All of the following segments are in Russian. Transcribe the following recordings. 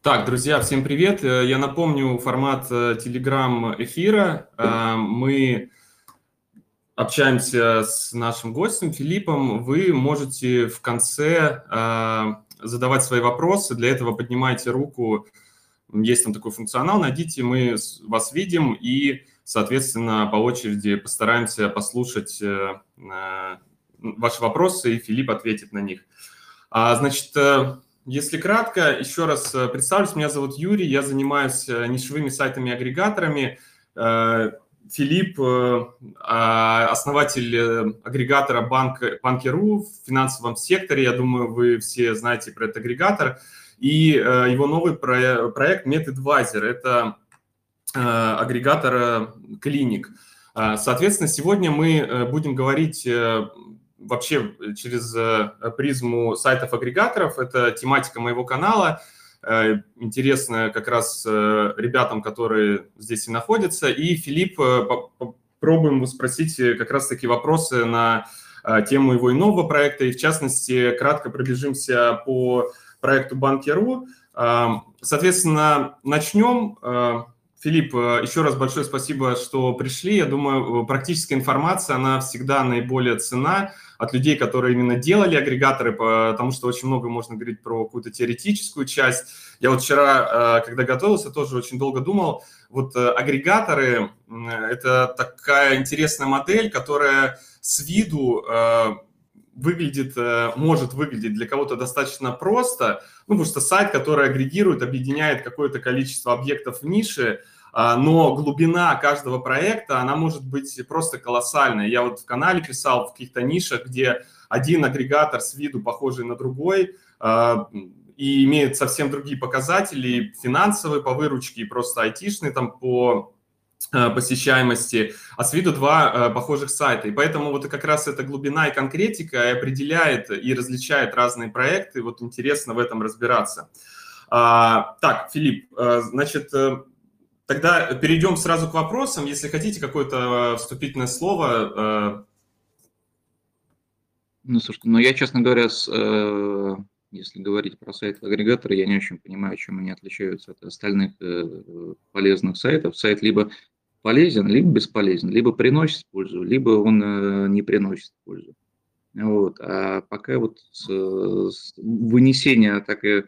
Так, друзья, всем привет. Э, я напомню формат Telegram э. Э, мы общаемся с нашим гостем Филиппом. Вы можете в конце задавать свои вопросы. Для этого поднимайте руку. Есть там такой функционал. Найдите, мы вас видим и, соответственно, по очереди постараемся послушать ваши вопросы, и Филипп ответит на них. А, значит, если кратко, еще раз э, представлюсь, меня зовут Юрий, я занимаюсь э, нишевыми сайтами-агрегаторами. Э, Филипп, а, основатель агрегатора банк, Банки.ру в финансовом секторе, я думаю, вы все знаете про этот агрегатор. И его новый проект MedAdvisor – это агрегатор клиник. Соответственно, сегодня мы будем говорить вообще э, через э, призму сайтов-агрегаторов. Это тематика моего канала. Э, интересно как раз ребятам, которые здесь и находятся. И Филипп, попробуем его спросить как раз-таки вопросы на тему его иного проекта. И в частности, кратко пробежимся по проекту Банки.ру. Соответственно, начнем. Филипп, еще раз большое спасибо, что пришли. Я думаю, практическая информация, она всегда наиболее цена от людей, которые именно делали агрегаторы, потому что очень много можно говорить про какую-то теоретическую часть. Я вот вчера, э, когда готовился, тоже очень долго думал, вот э, агрегаторы – это такая интересная модель, которая с виду э, выглядит, может выглядеть для кого-то достаточно просто, ну, потому что сайт, который агрегирует, объединяет какое-то количество объектов в нише – но глубина каждого проекта, она может быть просто колоссальная. Я вот в канале писал в каких-то нишах, где один агрегатор с виду похожий на другой, а, и имеет совсем другие показатели, финансовые по выручке, и просто айтишные там по а, посещаемости, а с виду два похожих сайта. И поэтому вот как раз эта глубина и конкретика и определяет и различает разные проекты. Вот интересно в этом разбираться. Так, Филипп, значит, э, Тогда перейдем сразу к вопросам. Если хотите какое-то э, вступительное слово. Э, ну, слушайте, ну я, честно говоря, с, э, если говорить про сайты-агрегаторы, я не очень понимаю, чем они отличаются от остальных полезных сайтов. Сайт либо полезен, либо бесполезен, либо приносит пользу, либо он не приносит пользу. Вот. А пока вот с, с вынесение так и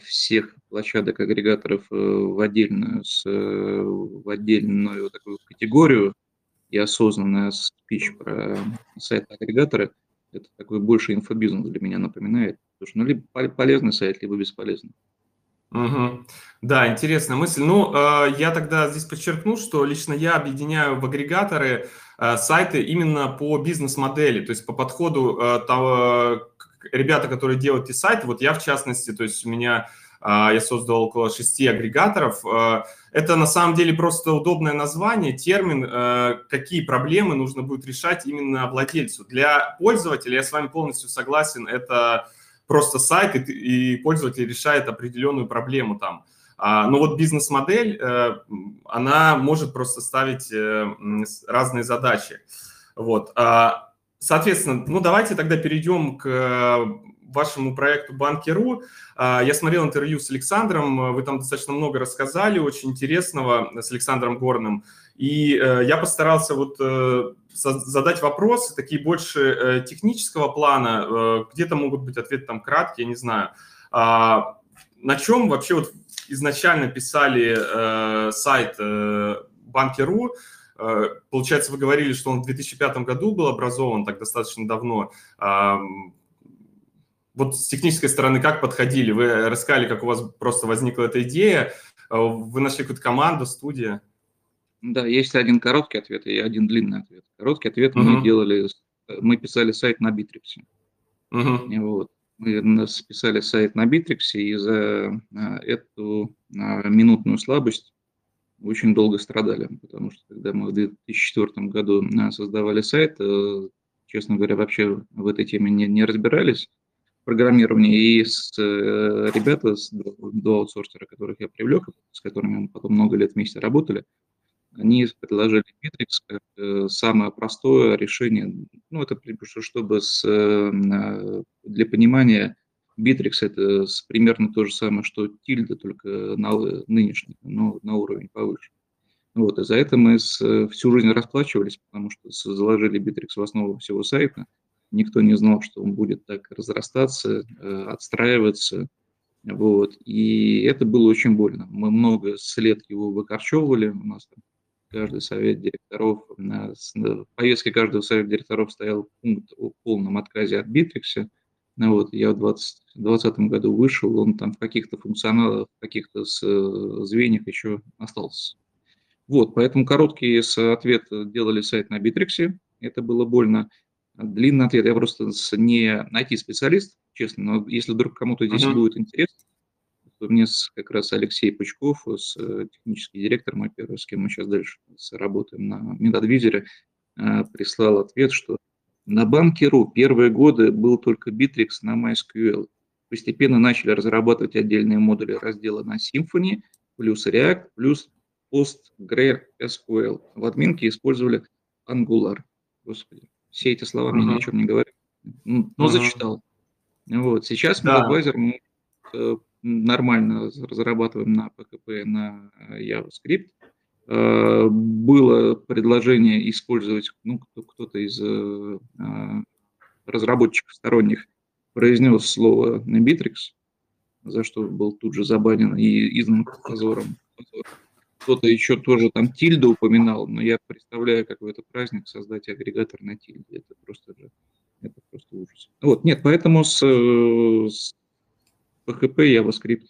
всех площадок агрегаторов э, в отдельную, с, э, в отдельную такую категорию и осознанная спич про сайт-агрегаторы, это такой больше инфобизнес для меня напоминает. Потому что ну, либо полезный сайт, либо бесполезный. Угу. Да, интересная мысль. Ну, э, я тогда здесь подчеркну, что лично я объединяю в агрегаторы э, сайты именно по бизнес-модели, то есть по подходу э, того, ребята, которые делают эти сайты, вот я в частности, то есть у меня а, я создал около шести агрегаторов. А, это на самом деле просто удобное название, термин, а, какие проблемы нужно будет решать именно владельцу. Для пользователя, я с вами полностью согласен, это просто сайт, и пользователь решает определенную проблему там. Но вот бизнес-модель, э, она может просто ставить э, разные задачи. Вот. Соответственно, ну давайте тогда перейдем к вашему проекту Банки.ру. А, я смотрел интервью с Александром, вы там достаточно много рассказали, очень интересного, с Александром Горным. И э, я постарался вот э, задать вопросы, такие больше э, технического плана, где-то могут быть ответы там краткие, я не знаю. А, на чем вообще вот изначально писали сайт Банки.ру, Получается, вы говорили, что он в 2005 году был образован, так достаточно давно. Вот с технической стороны как подходили? Вы рассказали, как у вас просто возникла эта идея, э, вы нашли какую-то команду, студия? Да, есть один короткий ответ и один длинный ответ. Короткий ответ uh-huh. мы делали, мы писали сайт на Битриксе. Uh-huh. Вот. Мы писали сайт на Битриксе, и за а, эту минутную слабость очень долго страдали, потому что когда мы в 2004 году а, создавали сайт, э, честно говоря, вообще в этой теме не, не разбирались программирования, и с, э, ребята, с, два аутсорсера, которых я привлек, с которыми мы потом много лет вместе работали, они предложили Bittrex как э, самое простое решение, ну, это чтобы с, э, для понимания Bittrex это примерно то же самое, что тильда, только на нынешний, но на уровень повыше. Вот, и за это мы с, всю жизнь расплачивались, потому что заложили Bittrex в основу всего сайта. Никто не знал, что он будет так разрастаться, э, отстраиваться. Вот, и это было очень больно. Мы много лет его выкорчевывали, у нас там каждый совет директоров, на, в повестке каждого совета директоров стоял пункт о полном отказе от Битрикса. Ну, вот, я в 2020 году вышел, он там в каких-то функционалах, в каких-то э, звеньях еще остался. Вот, поэтому короткий ответ делали сайт на Битриксе, это было больно. Длинный ответ, я просто не IT-специалист, честно, но если вдруг кому-то здесь uh-huh. будет интересно, мне как раз Алексей Пучков, с, э, технический директор мой первый, с кем мы сейчас дальше работаем на э, прислал ответ, что на банке.ру первые годы был только Bittrex на MySQL. Постепенно начали разрабатывать отдельные модули раздела на Symfony, плюс React, плюс PostgreSQL. В админке использовали Angular. Господи, все эти слова uh-huh. мне ни о чем не говорят. Ну, но uh-huh. зачитал. Вот. Сейчас да. MedAdvisor мы э, нормально разрабатываем на PHP, на э, JavaScript. Э, было предложение использовать, ну, кто-то из э, разработчиков сторонних произнес слово Bittrex, за что был тут же забанен и изгнан позором. Кто-то еще тоже там тильда упоминал, но я представляю, как в этот праздник создать агрегатор на тильде. Это просто, это просто ужас. Вот, нет, поэтому с, с PHP JavaScript.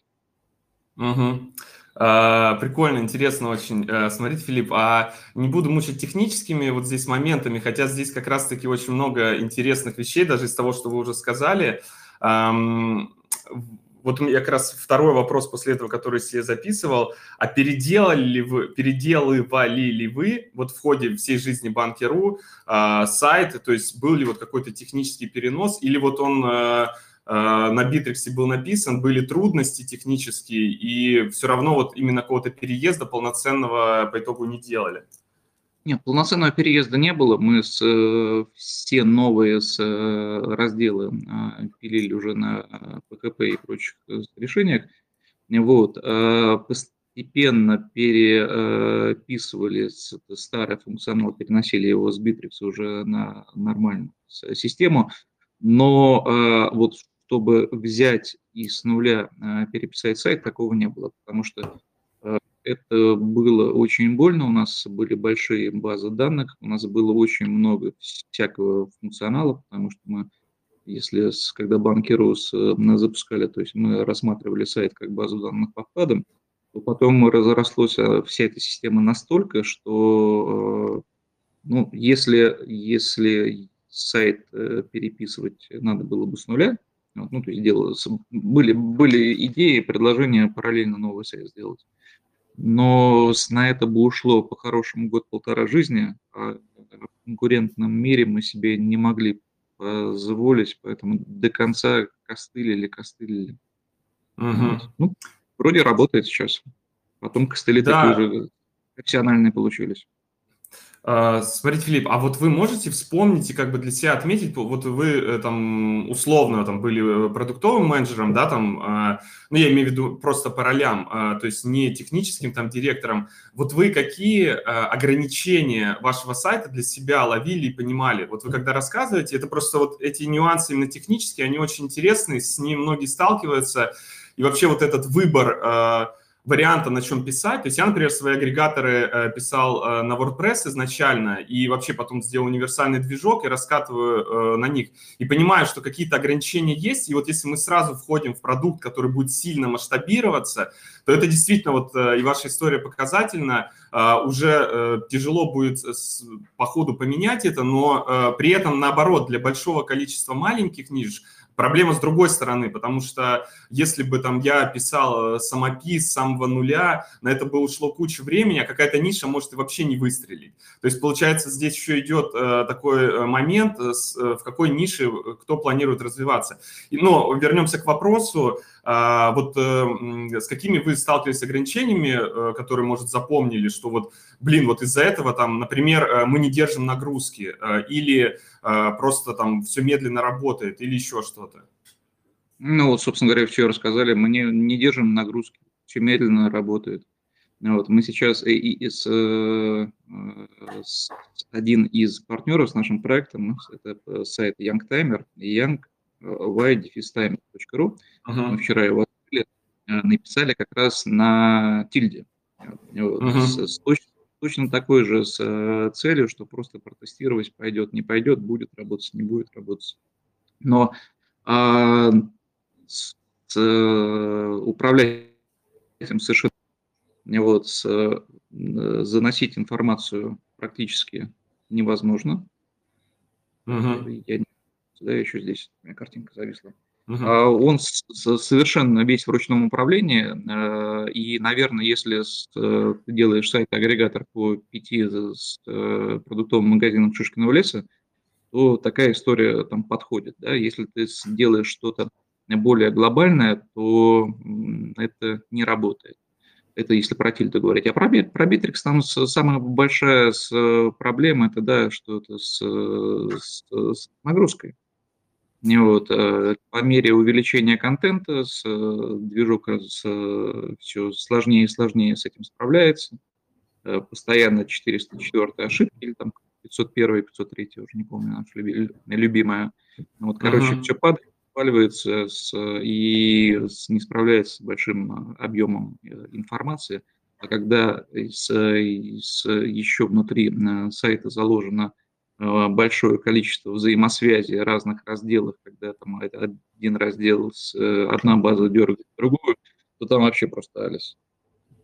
Угу. А, прикольно, интересно очень. А, смотрите, Филипп, а не буду мучить техническими вот здесь моментами, хотя здесь как раз-таки очень много интересных вещей, даже из того, что вы уже сказали. А, вот я как раз второй вопрос после этого, который себе записывал. А переделали ли вы, переделывали ли вы вот в ходе всей жизни Банки.ру э, сайт, то есть был ли вот какой-то технический перенос, или вот он э, Э, на Битриксе был написан, были трудности технические, и все равно вот именно какого-то переезда полноценного по итогу не делали. Нет, полноценного переезда не было. Мы с, э, все новые с, э, разделы пилили уже на PHP и прочих решениях. Вот. Постепенно переписывали старый функционал, переносили его с Bittrex уже на нормальную систему. Но вот чтобы взять и с нуля э, переписать сайт, такого не было, потому что э, это было очень больно, у нас были большие базы данных, у нас было очень много всякого функционала, потому что мы, если когда банкирус э, запускали, то есть мы рассматривали сайт как базу данных по вкладам, то потом разрослась вся эта система настолько, что ну, если, если сайт переписывать надо было бы с нуля, ну, то есть делалось, были, были идеи, предложения параллельно новый сайт сделать. Но на это бы ушло по-хорошему год-полтора жизни, а в конкурентном мире мы себе не могли позволить, поэтому до конца костылили, костылили. Угу. Ну, вроде работает сейчас. Потом костыли да. такие же профессиональные получились. А, смотрите, Филипп, а вот вы можете вспомнить и как бы для себя отметить, вот вы э, там условно там были э, продуктовым менеджером, да, там, а, ну я имею в виду просто по ролям, а, то есть не техническим там директором, вот вы какие ограничения вашего сайта для себя ловили и понимали? Вот вы когда рассказываете, это просто вот эти нюансы именно технические, они очень интересные, с ними многие сталкиваются, и вообще вот этот выбор варианта, на чем писать. То есть я, например, свои агрегаторы э, писал э, на WordPress изначально, и вообще потом сделал универсальный движок и раскатываю э, на них. И понимаю, что какие-то ограничения есть, и вот если мы сразу входим в продукт, который будет сильно масштабироваться, то это действительно, вот и ваша история показательна, уже тяжело будет по ходу поменять это, но при этом, наоборот, для большого количества маленьких ниш – Проблема с другой стороны, потому что если бы там я писал э, самопис с самого нуля, на это бы ушло куча времени, а какая-то ниша может и вообще не выстрелить. То есть, получается, здесь еще идет э, такой э, момент, в какой нише кто планирует развиваться. Но вернемся к вопросу, э, вот э, с какими вы сталкивались ограничениями, э, которые, может, запомнили, что вот, блин, вот из-за этого там, например, э, мы не держим нагрузки, э, или просто там все медленно работает, или еще что-то? Ну вот, собственно говоря, все рассказали. Мы не, не держим нагрузки, все медленно работает. Вот, мы сейчас и, и с, с один из партнеров с нашим проектом, это сайт Youngtimer, young.y.timer.ru. Uh-huh. Вчера его открыли, э, написали как раз на тильде. Uh-huh. с, с, точно, точно такой же с э, целью, что просто протестировать, пойдет, не пойдет, будет работать, не будет работать. Но а, с, с, управлять этим совершенно вот, с, э, заносить информацию практически невозможно. Угу. Я, да, еще здесь у меня картинка зависла. Угу. Он совершенно весь в ручном управлении, э, и, наверное, если э, ты делаешь сайт-агрегатор по пяти с продуктовым магазинам Шишкиного леса, то такая история там подходит. Да? Если ты делаешь что-то более глобальное, то это не работает. Это если про тильду говорить. А про, про Bittrex там самая большая проблема, это да, что это с, с, с нагрузкой. Вот, э, по мере увеличения контента с, движок с, все сложнее и сложнее с этим справляется. Э, постоянно 404 ошибки или там 501, 503, уже не помню, наша любимая. Вот, короче, uh-huh. все падает сваливается с, и с, не справляется с большим объемом э, информации. А когда с, с, еще внутри э, сайта заложено э, большое количество взаимосвязей разных разделов, когда там один раздел с одна база дергает другую, то там вообще просто алис.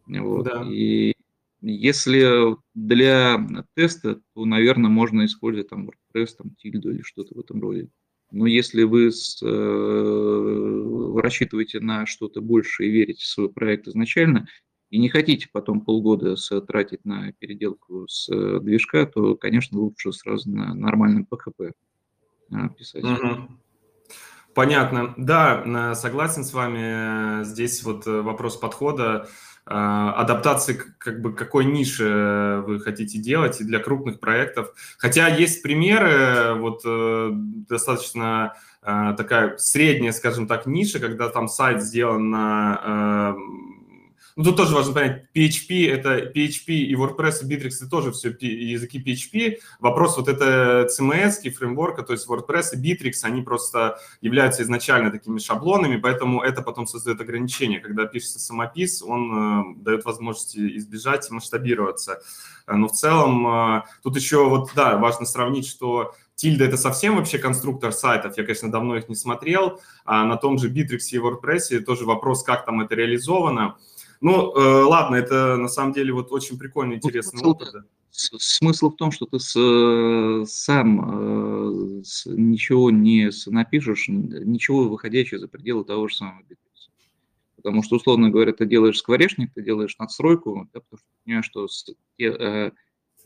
Вот. Да. И если для теста, то, наверное, можно использовать там WordPress, там, тильду или что-то в этом роде. Но если вы с, э, рассчитываете на что-то большее и верите в свой проект изначально, и не хотите потом полгода тратить на переделку с э, движка, то, конечно, лучше сразу на нормальном PHP э, писать. Угу. Понятно. Да, согласен с вами. Здесь вот э, вопрос подхода. Адаптации как бы какой нише вы хотите делать и для крупных проектов. Хотя есть примеры, вот э, достаточно э, такая средняя, скажем так, ниша, когда там сайт сделан на ну, тут тоже важно понять, PHP — это PHP и WordPress и Bittrex — это тоже все языки PHP. Вопрос вот это CMS, фреймворка, то есть WordPress и Bittrex, они просто являются изначально такими шаблонами, поэтому это потом создает ограничения. Когда пишется самопис, он э, дает возможности избежать и масштабироваться. Но в целом э, тут еще вот, да, важно сравнить, что Тильда – это совсем вообще конструктор сайтов. Я, конечно, давно их не смотрел. А на том же Bittrex и WordPress тоже вопрос, как там это реализовано. Ну, э, ладно, это на самом деле вот очень прикольный, интересный смысл, опыт. Да. Смысл в том, что ты с, э, сам э, с, ничего не напишешь, ничего выходящего за пределы того же самого Bittrex. Потому что, условно говоря, ты делаешь скворечник, ты делаешь надстройку, да, потому что понимаешь, что с, те, э,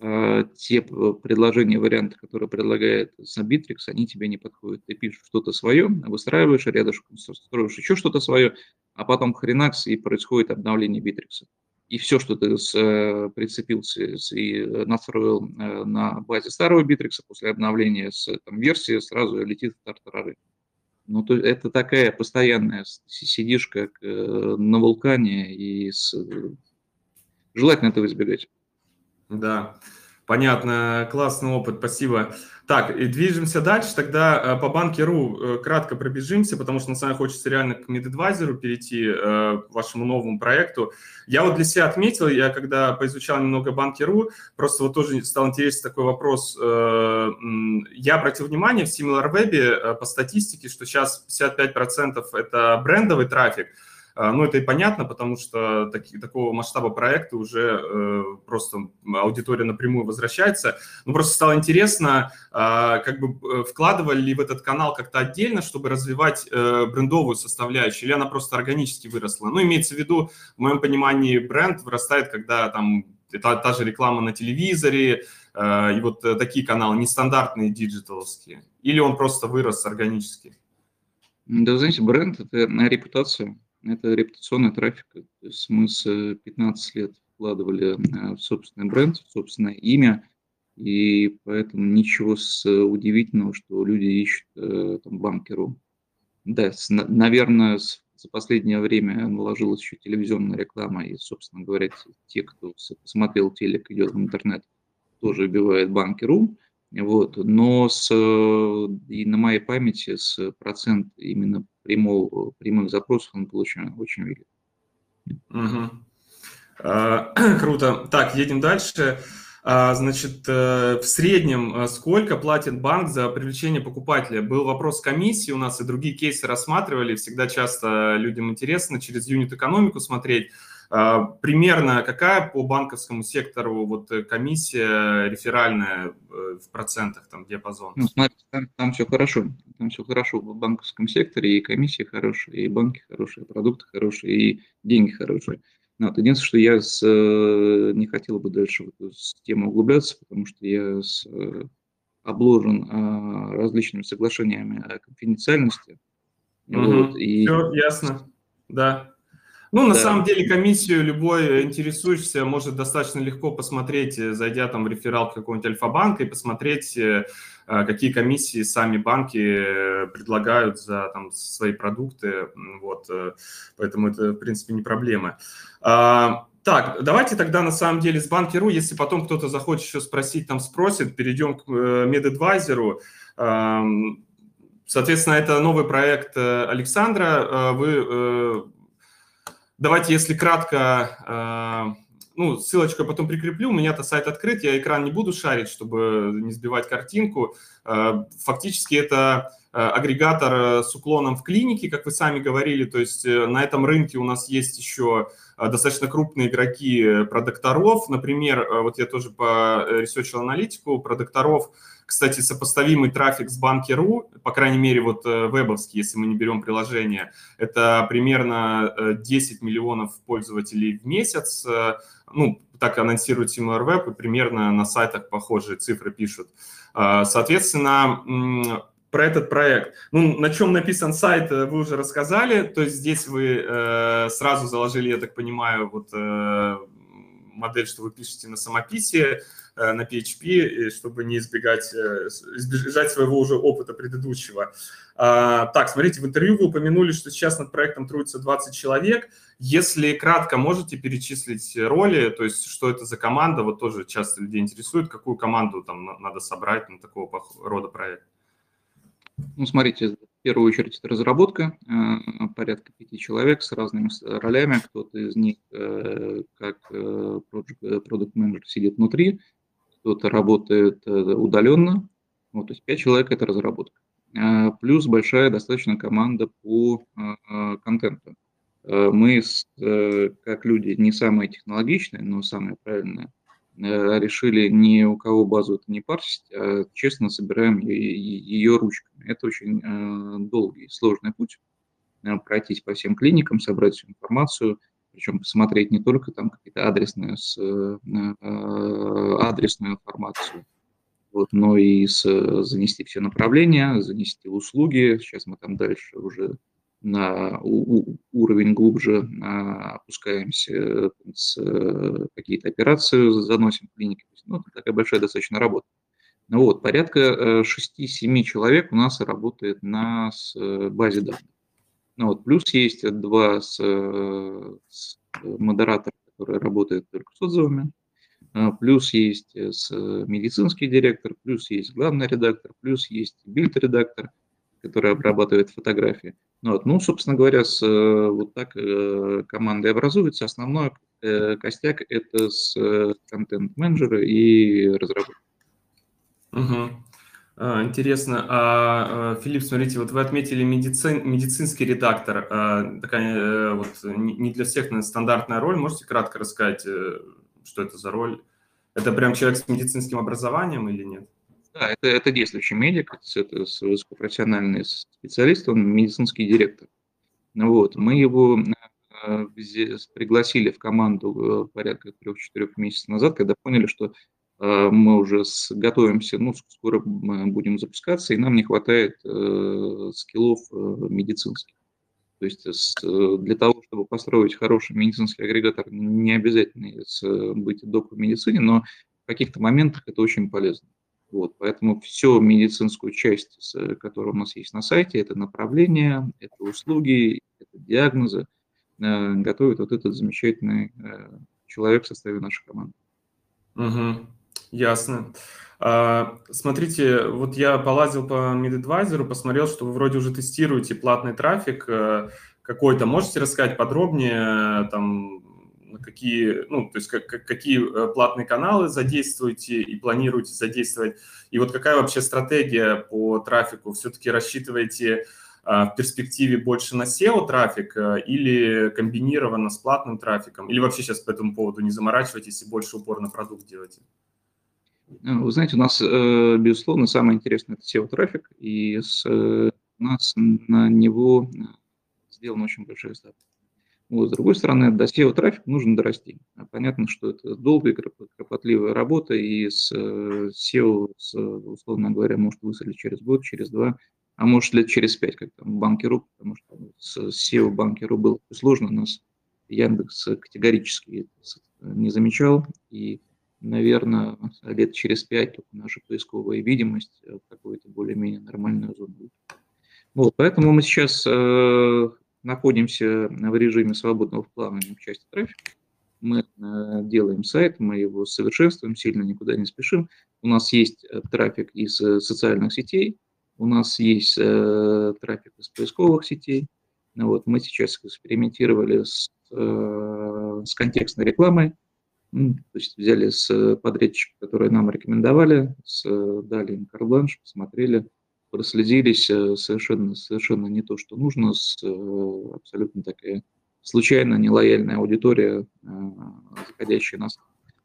э, те предложения, варианты, которые предлагает Bittrex, они тебе не подходят. Ты пишешь что-то свое, выстраиваешь рядышком, строишь еще что-то свое, а потом хренакс, и происходит обновление битрикса. И все, что ты с, э, прицепился и настроил э, на базе старого битрикса после обновления с там, версии, сразу летит в тартарары. Ну, то это такая постоянная, сидишь как э, на вулкане, и с... желательно этого избегать. Да. Понятно, классный опыт, спасибо. Так, и движемся дальше. Тогда э, по банке.ру э, кратко пробежимся, потому что на самом деле хочется реально к медадвайзеру перейти, э, вашему новому проекту. Я вот для себя отметил, я когда поизучал немного банки.ру, просто вот тоже стал интересен такой вопрос. Я обратил внимание в SimilarWeb по статистике, что сейчас 55% это брендовый трафик, ну, это и понятно, потому что таки, такого масштаба проекта уже э, просто аудитория напрямую возвращается. Но просто стало интересно, э, как бы э, вкладывали ли в этот канал как-то отдельно, чтобы развивать э, брендовую составляющую, или она просто органически выросла. Ну, имеется в виду, в моем понимании, бренд вырастает, когда там та, та же реклама на телевизоре, э, и вот э, такие каналы, нестандартные диджиталовские. Или он просто вырос органически? Да, знаете, бренд – это репутация это репутационный трафик. То есть мы с 15 лет вкладывали э, в собственный бренд, в собственное имя, и поэтому ничего с удивительного, что люди ищут э, там банкеру. Да, с, наверное, с, за последнее время наложилась еще телевизионная реклама, и, собственно говоря, те, кто смотрел телек, идет в интернет, тоже убивает банки.ру. Вот. Но с, и на моей памяти с процент именно прямого, прямых запросов он был очень, очень велик. Угу. А, круто. Так, едем дальше. А, значит, э, в среднем э, сколько платит банк за привлечение покупателя? Был вопрос комиссии у нас, и другие кейсы рассматривали. Всегда часто людям интересно через юнит-экономику смотреть. А, примерно какая по банковскому сектору вот э, комиссия реферальная в процентах, там диапазон? Ну, смотрите, там, там все хорошо. Там все хорошо в банковском секторе, и комиссии хорошие, и банки хорошие, и продукты хорошие, и деньги хорошие. Вот. Единственное, что я с, э, не хотел бы дальше в эту тему углубляться, потому что я с, э, обложен а, различными соглашениями о конфиденциальности. Угу. Вот, и... Все ясно, да. Ну, на да. самом деле, комиссию любой интересующийся может достаточно легко посмотреть, э, зайдя там в реферал какого-нибудь Альфа-банка и посмотреть, э, э, какие комиссии сами банки предлагают за там, свои продукты. Вот, поэтому это, в принципе, не проблема. А, так, давайте тогда на самом деле с Банки.ру, если потом кто-то захочет еще спросить, там спросит, перейдем к MedAdvisor. Соответственно, это новый проект Александра. Вы Давайте, если кратко, э, ну, ссылочку я потом прикреплю, у меня-то сайт открыт, я экран не буду шарить, чтобы не сбивать картинку. Э, фактически это агрегатор с уклоном в клинике, как вы сами говорили, то есть на этом рынке у нас есть еще достаточно крупные игроки продукторов, например, вот я тоже по research аналитику продукторов кстати, сопоставимый трафик с банки.ру, по крайней мере, вот э, вебовский, если мы не берем приложение, это примерно 10 э, миллионов пользователей в месяц. Э, ну, так анонсирует SimilarWeb, примерно на сайтах похожие цифры пишут. Соответственно, про этот проект. Ну, на чем написан сайт, вы уже рассказали. То есть здесь вы э, сразу заложили, я так понимаю, вот э, модель, что вы пишете на самописи. Э, на PHP, чтобы не избегать, э, избежать своего уже опыта предыдущего. А, так, смотрите, в интервью вы упомянули, что сейчас над проектом трудится 20 человек. Если кратко, можете перечислить роли, то есть что это за команда, вот тоже часто людей интересует, какую команду там надо собрать на такого рода проект? Ну, смотрите, в первую очередь это разработка, э, порядка пяти человек с разными ролями. Кто-то из них, как продукт менеджер сидит внутри, кто-то работает э, удаленно, вот, то есть 5 человек – это разработка. Плюс большая достаточно команда по контенту. Мы, как люди, не самые технологичные, но самые правильные, решили ни у кого базу это не парсить, а честно собираем ее ручками. Это очень долгий и сложный путь. Пройтись по всем клиникам, собрать всю информацию – причем посмотреть не только там какие-то адресные, с, э, э, адресную информацию, вот, но и с, занести все направления, занести услуги. Сейчас мы там дальше уже на уровень глубже а, опускаемся, с, какие-то операции заносим в клинике. Ну, такая большая достаточно работа. Ну вот, порядка 6-7 э, человек у нас работает на базе данных. Ну, вот, плюс есть два с, с модератора, который работает только с отзывами, а, плюс есть с медицинский директор, плюс есть главный редактор, плюс есть бильд-редактор, который обрабатывает фотографии. Ну, вот, ну, собственно говоря, с, вот так э, командой образуется. Основной э, костяк – это с контент-менеджера и разработчика. Угу. Интересно. А, Филипп, смотрите, вот вы отметили медицин, медицинский редактор. А, такая э, вот не для всех наверное, стандартная роль. Можете кратко рассказать, э, что это за роль? Это прям человек с медицинским образованием или нет? Да, это, это действующий медик, это высокопрофессиональный специалист, он медицинский директор. Вот, мы его э, пригласили в команду порядка трех-четырех месяцев назад, когда поняли, что Э, мы уже готовимся, ну, скоро будем запускаться, и нам не хватает э, скиллов э, медицинских. То есть для того, чтобы построить хороший медицинский агрегатор, не обязательно быть док в медицине, но в каких-то моментах это очень полезно. Вот, поэтому всю медицинскую часть, которая у нас есть на сайте, это направления, это услуги, это диагнозы, э, готовит вот этот замечательный э, человек в составе нашей команды. Угу, ясно. А, смотрите, вот я полазил по MedAdvisor, посмотрел, что вы вроде уже тестируете платный трафик э, какой-то. Можете рассказать подробнее, там, какие, ну, то есть как, какие э, платные каналы задействуете и планируете задействовать, и вот какая вообще стратегия по трафику? Все-таки рассчитываете а, в перспективе больше на SEO-трафик э, или комбинированно с платным трафиком? Или вообще сейчас по этому поводу не заморачивайтесь и больше упор на продукт делаете? Ну, вы знаете, у нас, э, безусловно, самое интересное – это SEO-трафик, и с, у нас на него сделана очень большая ставка. Вот, с другой стороны, до SEO трафика нужно дорасти. А понятно, что это долгая, кропотливая работа, и с э, SEO, с, условно говоря, может выстрелить через год, через два, а может лет через пять, как там банкеру, потому что с SEO банкеру было сложно, нас Яндекс категорически не замечал, и, наверное, лет через пять наша поисковая видимость в какую-то более-менее нормальную зону. Вот, поэтому мы сейчас э, находимся в режиме свободного плавания в части трафика. Мы э, делаем сайт, мы его совершенствуем, сильно никуда не спешим. У нас есть э, трафик из э, социальных сетей, у нас есть трафик из поисковых сетей. Вот, мы сейчас экспериментировали с, с контекстной рекламой, то есть взяли с подрядчика, которые нам рекомендовали, с, дали им карбланш, посмотрели, проследились э, совершенно, совершенно не то, что нужно, с э, абсолютно такая случайно нелояльная аудитория, э, заходящая нас.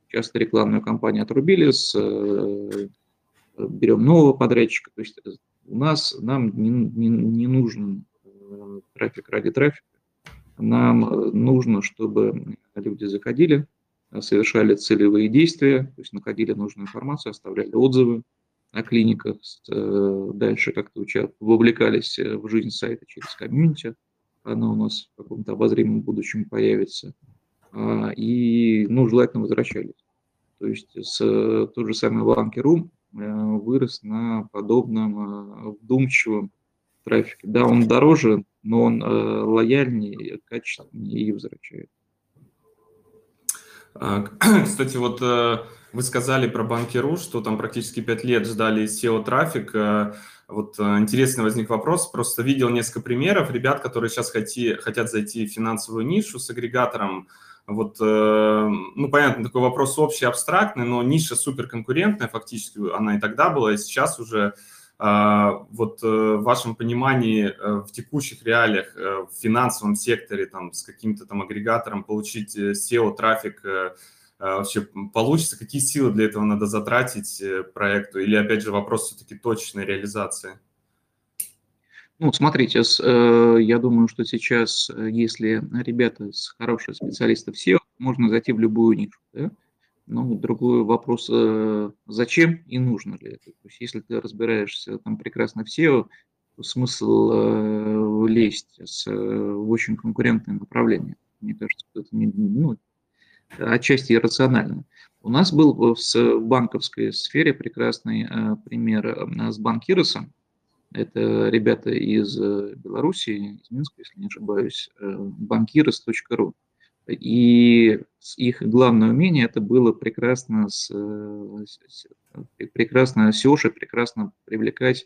Часто рекламную кампанию отрубили, с, берем нового подрядчика. То есть у нас, нам не, не, не нужен трафик ради трафика, нам нужно, чтобы люди заходили, совершали целевые действия, то есть находили нужную информацию, оставляли отзывы, о клиниках, э, дальше как-то вовлекались э, в жизнь сайта через комьюнити, оно у нас в каком-то обозримом будущем появится, а, и, ну, желательно возвращались. То есть с, тот же самый Банки.ру э, вырос на подобном вдумчивом трафике. Да, он дороже, но он лояльнее, качественнее и возвращает. А, кстати, вот вы сказали про Банкиру, что там практически 5 лет ждали SEO-трафик. Э, вот э, интересный возник вопрос. Просто видел несколько примеров ребят, которые сейчас хоти, хотят зайти в финансовую нишу с агрегатором. Вот, э, ну, понятно, такой вопрос общий, абстрактный, но ниша суперконкурентная, фактически она и тогда была, и сейчас уже вот в вашем понимании в текущих реалиях в финансовом секторе там с каким-то там агрегатором получить SEO-трафик а, вообще получится, какие силы для этого надо затратить э, проекту, или, опять же, вопрос все-таки точной реализации? Ну, смотрите, э, я думаю, что сейчас, э, если ребята с хорошие специалисты в SEO, можно зайти в любую нишу. Да? Ну, другой вопрос, зачем и нужно ли это? То есть, если ты разбираешься там прекрасно в SEO, то смысл лезть с, в очень конкурентное направление. Мне кажется, это не, ну, отчасти иррационально. У нас был в банковской сфере прекрасный э, пример э, с банкиросом. Это ребята из э, Беларуси, из Минска, если не ошибаюсь, банкирос.ру. И их главное умение это было прекрасно, с, прекрасно SEO, прекрасно привлекать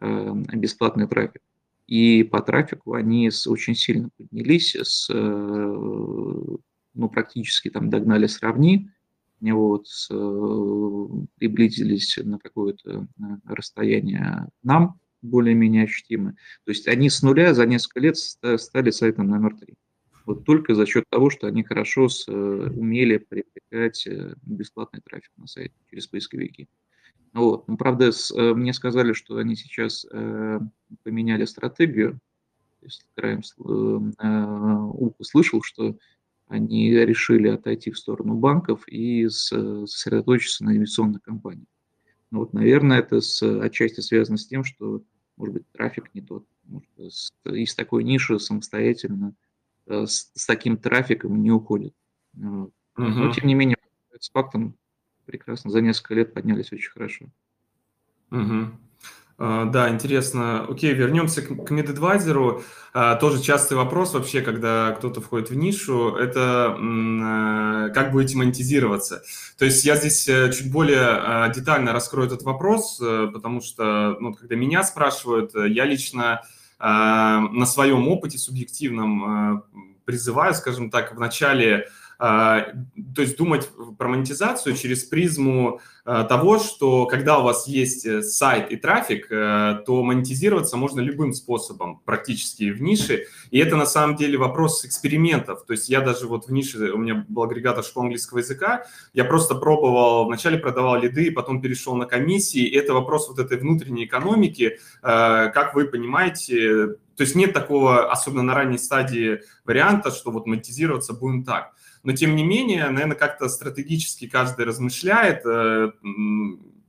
бесплатный трафик. И по трафику они очень сильно поднялись с ну, практически там догнали сравни, вот, с, э, приблизились на какое-то э, расстояние нам, более-менее ощутимое. То есть они с нуля за несколько лет стали сайтом номер три. Вот только за счет того, что они хорошо с, э, умели привлекать бесплатный трафик на сайт через поисковики. Вот. Ну, правда, с, мне сказали, что они сейчас э, поменяли стратегию. То есть, краем э, слышал, что они решили отойти в сторону банков и сосредоточиться на инвестиционной компании. Ну, вот, наверное, это с, отчасти связано с тем, что, может быть, трафик не тот. Может, с, из такой ниши самостоятельно э, с, с таким трафиком не уходит. Вот. Но, тем не менее, с фактом прекрасно за несколько лет поднялись очень хорошо. Угу. Да, интересно. Окей, вернемся к, к MedAdvisor. А, тоже частый вопрос вообще, когда кто-то входит в нишу, это э, как будете монетизироваться. То есть я здесь э, чуть более детально раскрою этот вопрос, э, потому что, ну, когда меня спрашивают, я лично на своем опыте субъективном призываю, скажем так, в начале то есть думать про монетизацию через призму а, того, что когда у вас есть э, сайт и трафик, э, то монетизироваться можно любым способом практически в нише. И это на самом деле вопрос экспериментов. То есть я даже вот в нише, у меня был агрегатор школы английского языка, я просто пробовал, вначале продавал лиды, потом перешел на комиссии. И это вопрос вот этой внутренней экономики. Э, как вы понимаете, то есть нет такого, особенно на ранней стадии варианта, что вот монетизироваться будем так. Но тем не менее, наверное, как-то стратегически каждый размышляет. Э,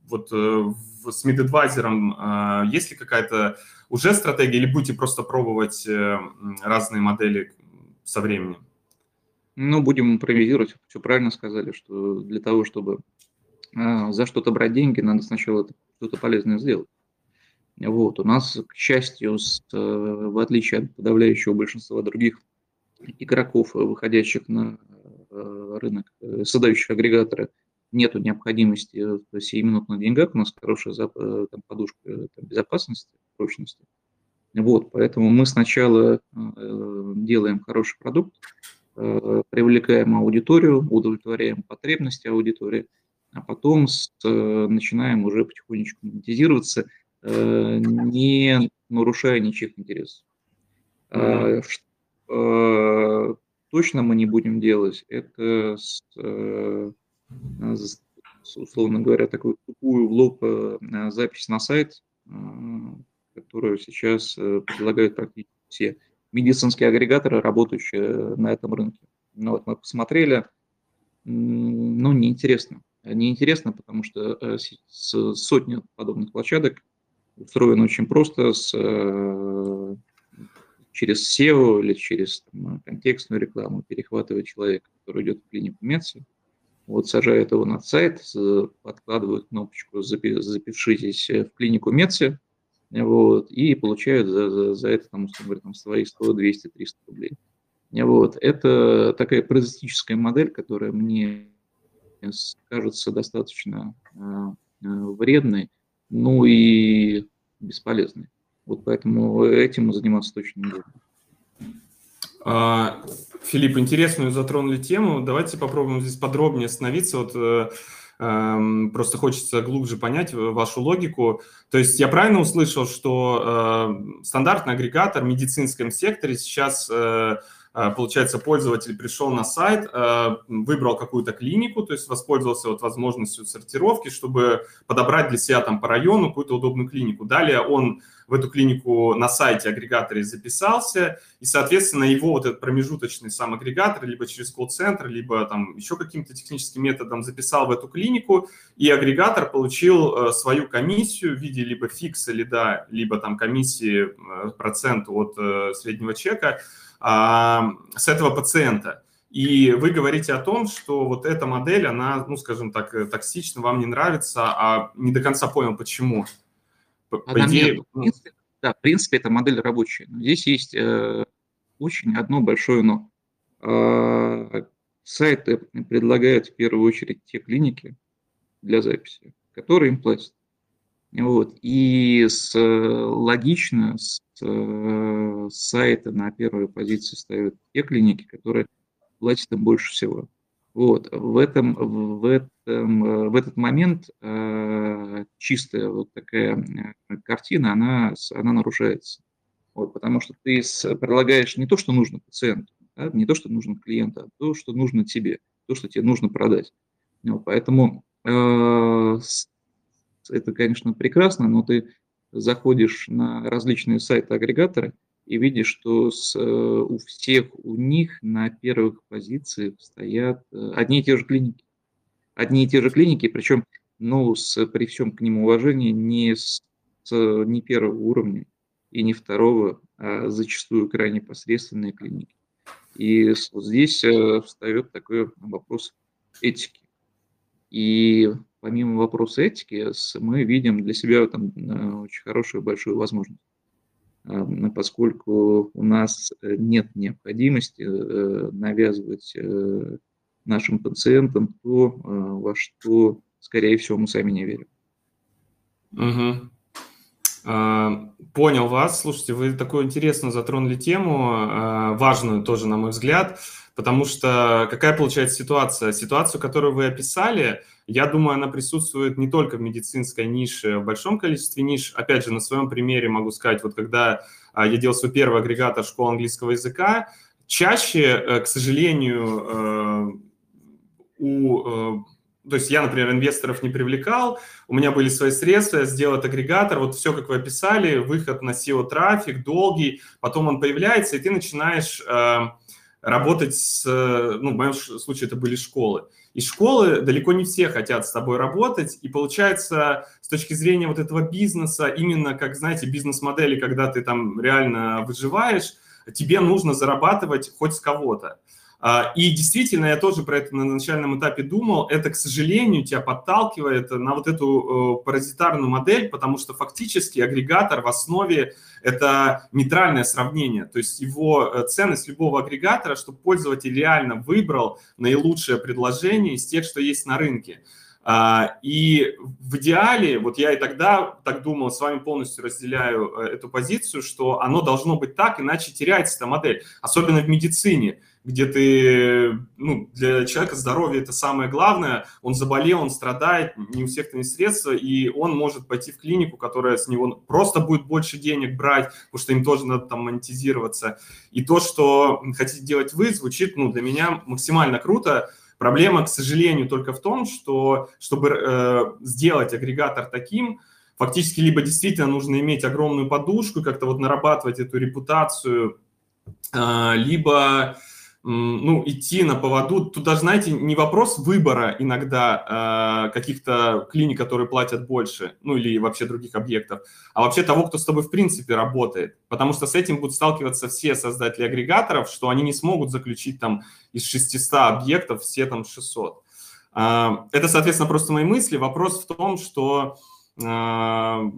вот э, с MidAdvisor э, есть ли какая-то уже стратегия или будете просто пробовать разные модели со временем? Ну, будем импровизировать. Все правильно сказали, что для того, чтобы за что-то брать деньги, надо сначала что-то полезное сделать. Вот. У нас, к счастью, с, в отличие от подавляющего большинства других игроков, выходящих на рынок э, создающих агрегаторы, нету необходимости в сиюминутных деньгах, у нас хорошая э, там, подушка там, безопасности, прочности. Вот, поэтому мы сначала делаем хороший продукт, привлекаем аудиторию, удовлетворяем потребности аудитории, а потом с, начинаем уже потихонечку монетизироваться, не нарушая ничьих интересов. Mm-hmm точно мы не будем делать, это с, э, с, условно говоря, такую тупую в лоб э, запись на сайт, э, которую сейчас предлагают практически все медицинские агрегаторы, работающие на этом рынке. Ну, вот мы посмотрели, ну, неинтересно. Неинтересно, потому что сотни подобных площадок устроено очень просто, с через SEO или через там, контекстную рекламу перехватывает человека, который идет в клинику Медси, вот сажает его на сайт, подкладывают кнопочку «Запишитесь в клинику Медси», вот, и получают за, за, за это, там, условно говоря, там, свои 100, 200, 300 рублей. Вот. Это такая паразитическая модель, которая мне кажется достаточно э, вредной, ну и бесполезной. Вот поэтому этим мы заниматься точно не будем. А, Филипп, интересную затронули тему. Давайте попробуем здесь подробнее остановиться. Вот э, эм, просто хочется глубже понять вашу логику. То есть я правильно услышал, что э, стандартный агрегатор в медицинском секторе сейчас э, Э, получается, пользователь пришел на сайт, э, выбрал какую-то клинику, то есть воспользовался вот возможностью сортировки, чтобы подобрать для себя там по району какую-то удобную клинику. Далее он в эту клинику на сайте агрегаторе записался, и, соответственно, его вот этот промежуточный сам агрегатор либо через колл-центр, либо там еще каким-то техническим методом записал в эту клинику, и агрегатор получил э, свою комиссию в виде либо фикса лида, либо там комиссии процент от среднего чека, а, с этого пациента. И вы говорите о том, что вот эта модель, она, ну, скажем так, э, токсична, вам не нравится, а не до конца понял, почему. По, по идее... Нет, в принципе, да, в принципе, эта модель рабочая. Но здесь есть э, очень одно большое но. Э, сайты предлагают в первую очередь те клиники для записи, которые им платят. Вот. И с, логично с, с сайта на первую позицию ставят те клиники, которые платят им больше всего. Вот. В, этом, в, этом, в этот момент э, чистая вот такая э, картина, она, она нарушается. Вот, потому что ты предлагаешь не то, что нужно пациенту, да, не то, что нужно клиенту, а то, что нужно тебе, то, что тебе нужно продать. Вот, поэтому э, это, конечно, прекрасно, но ты заходишь на различные сайты-агрегаторы и видишь, что с, э, у всех у них на первых позициях стоят э, одни и те же клиники. Одни и те же клиники, причем, ну, с, при всем к ним уважении, не, с, не первого уровня и не второго, а зачастую крайне посредственные клиники. И вот здесь э, встает такой вопрос этики. И помимо вопроса этики, мы видим для себя там очень хорошую большую возможность. Поскольку у нас нет необходимости навязывать нашим пациентам то, во что, скорее всего, мы сами не верим. Угу. Понял вас. Слушайте, вы такую интересно затронули тему, а, важную тоже, на мой взгляд, потому что какая получается ситуация? Ситуацию, которую вы описали, я думаю, она присутствует не только в медицинской нише, в большом количестве ниш. Опять же, на своем примере могу сказать, вот когда а, я делал свой первый агрегатор школы английского языка, чаще, э, к сожалению, э, у э, то есть я, например, инвесторов не привлекал, у меня были свои средства, я сделал этот агрегатор, вот все, как вы описали, выход на SEO трафик, долгий, потом он появляется, и ты начинаешь работать с, ну, в моем случае это были школы. И школы далеко не все хотят с тобой работать, и получается, с точки зрения вот этого бизнеса, именно как, знаете, бизнес-модели, когда ты там реально выживаешь, тебе нужно зарабатывать хоть с кого-то. А, и действительно, я тоже про это на начальном этапе думал, это, к сожалению, тебя подталкивает на вот эту э, паразитарную модель, потому что фактически агрегатор в основе это нейтральное сравнение, то есть его э, ценность любого агрегатора, чтобы пользователь реально выбрал наилучшее предложение из тех, что есть на рынке. А, и в идеале, вот я и тогда так думал, с вами полностью разделяю э, эту позицию, что оно должно быть так, иначе теряется эта модель, особенно в медицине где ты, ну, для человека здоровье это самое главное, он заболел, он страдает, не у всех есть средства, и он может пойти в клинику, которая с него просто будет больше денег брать, потому что им тоже надо там монетизироваться. И то, что хотите делать вы, звучит, ну, для меня максимально круто. Проблема, к сожалению, только в том, что чтобы э, сделать агрегатор таким, фактически либо действительно нужно иметь огромную подушку, как-то вот нарабатывать эту репутацию, э, либо ну, идти на поводу. Тут даже, знаете, не вопрос выбора иногда э, каких-то клиник, которые платят больше, ну или вообще других объектов, а вообще того, кто с тобой в принципе работает. Потому что с этим будут сталкиваться все создатели агрегаторов, что они не смогут заключить там из 600 объектов все там 600. Э, это, соответственно, просто мои мысли. Вопрос в том, что э,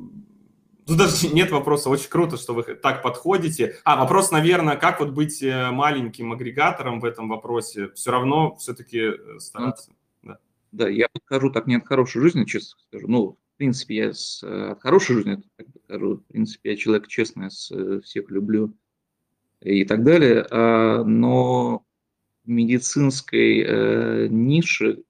Тут даже нет вопроса, очень круто, что вы так подходите. А, вопрос, наверное, как вот быть э, маленьким агрегатором в этом вопросе? Все равно все-таки э, стараться. Да. да, я подхожу так не от хорошей жизни, честно скажу. Ну, в принципе, я с, э, от хорошей жизни подхожу. В принципе, я человек честный, с, всех люблю и так далее. А, но в медицинской э, нише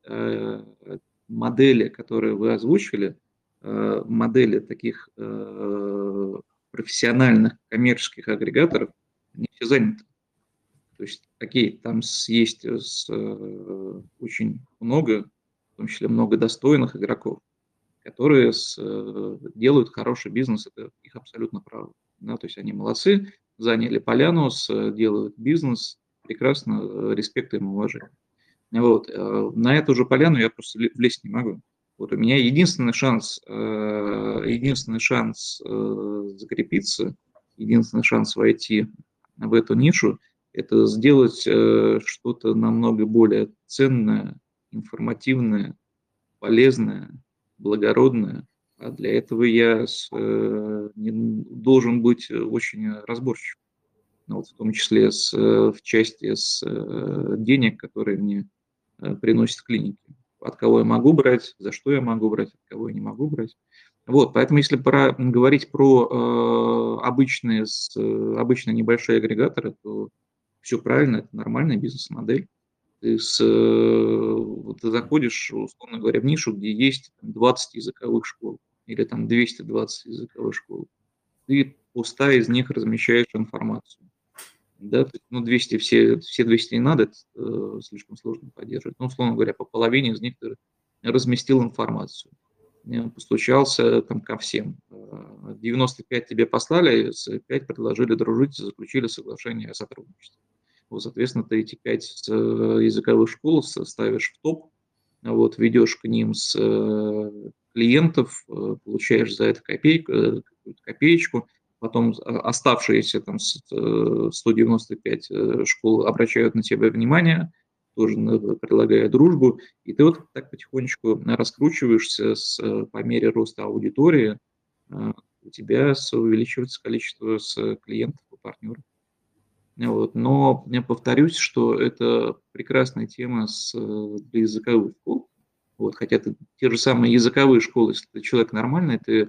модели, которые вы озвучили – модели таких э, профессиональных коммерческих агрегаторов, они все заняты. То есть, окей, там есть э, очень много, в том числе много достойных игроков, которые с, делают хороший бизнес, это их абсолютно право. Да, то есть они молодцы, заняли поляну, с, делают бизнес, прекрасно, респект им, уважение. Вот. На эту же поляну я просто влезть не могу. Вот у меня единственный шанс, э, единственный шанс э, закрепиться, единственный шанс войти в эту нишу, это сделать э, что-то намного более ценное, информативное, полезное, благородное. А для этого я с, должен быть очень разборчив. Ну, вот в том числе с, в части с денег, которые мне приносят клиники от кого я могу брать, за что я могу брать, от кого я не могу брать. Вот, поэтому если про, говорить про э, обычные, с, обычные небольшие агрегаторы, то все правильно, это нормальная бизнес-модель. Ты, с, э, ты заходишь, условно говоря, в нишу, где есть 20 языковых школ или там 220 языковых школ. Ты по 100 из них размещаешь информацию да, ну, 200, все, все 200 не надо, это э, слишком сложно поддерживать. Ну, условно говоря, по половине из них разместил информацию, постучался там ко всем. 95 э, тебе послали, 5 предложили дружить, заключили соглашение о сотрудничестве. Вот, соответственно, ты эти 5 э, языковых школ ставишь в топ, вот, ведешь к ним с э, клиентов, получаешь за это копейку, копеечку, потом оставшиеся там 195 э, э, школ обращают на тебя внимание, тоже предлагая дружбу, и ты вот так потихонечку раскручиваешься с, по мере роста аудитории, у тебя увеличивается количество с клиентов и партнеров. Вот. Но я повторюсь, что это прекрасная тема с, для языковых школ. Вот. Хотя ты, те же самые языковые школы, если ты человек нормальный, ты э,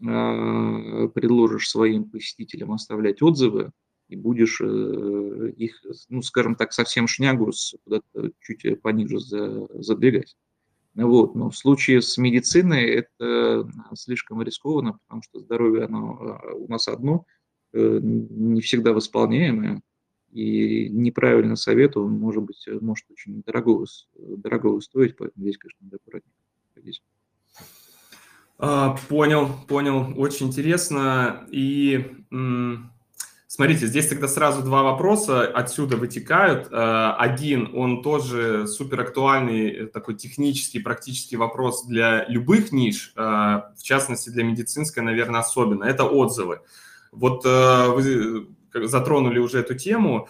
предложишь своим посетителям оставлять отзывы, и будешь э, их, ну, скажем так, совсем шнягу куда-то чуть пониже задвигать. Вот. Но в случае с медициной это слишком рискованно, потому что здоровье оно а, у нас одно, э, не всегда восполняемое, и неправильный совет, он может быть, может очень дорого, дорого стоить, поэтому здесь, конечно, надо аккуратнее. А, понял, понял, очень интересно. И Смотрите, здесь тогда сразу два вопроса отсюда вытекают. Э, один, он тоже супер актуальный, э, такой технический, практический вопрос для любых ниш, э, в частности для медицинской, наверное, особенно. Это отзывы. Вот вы затронули уже эту тему.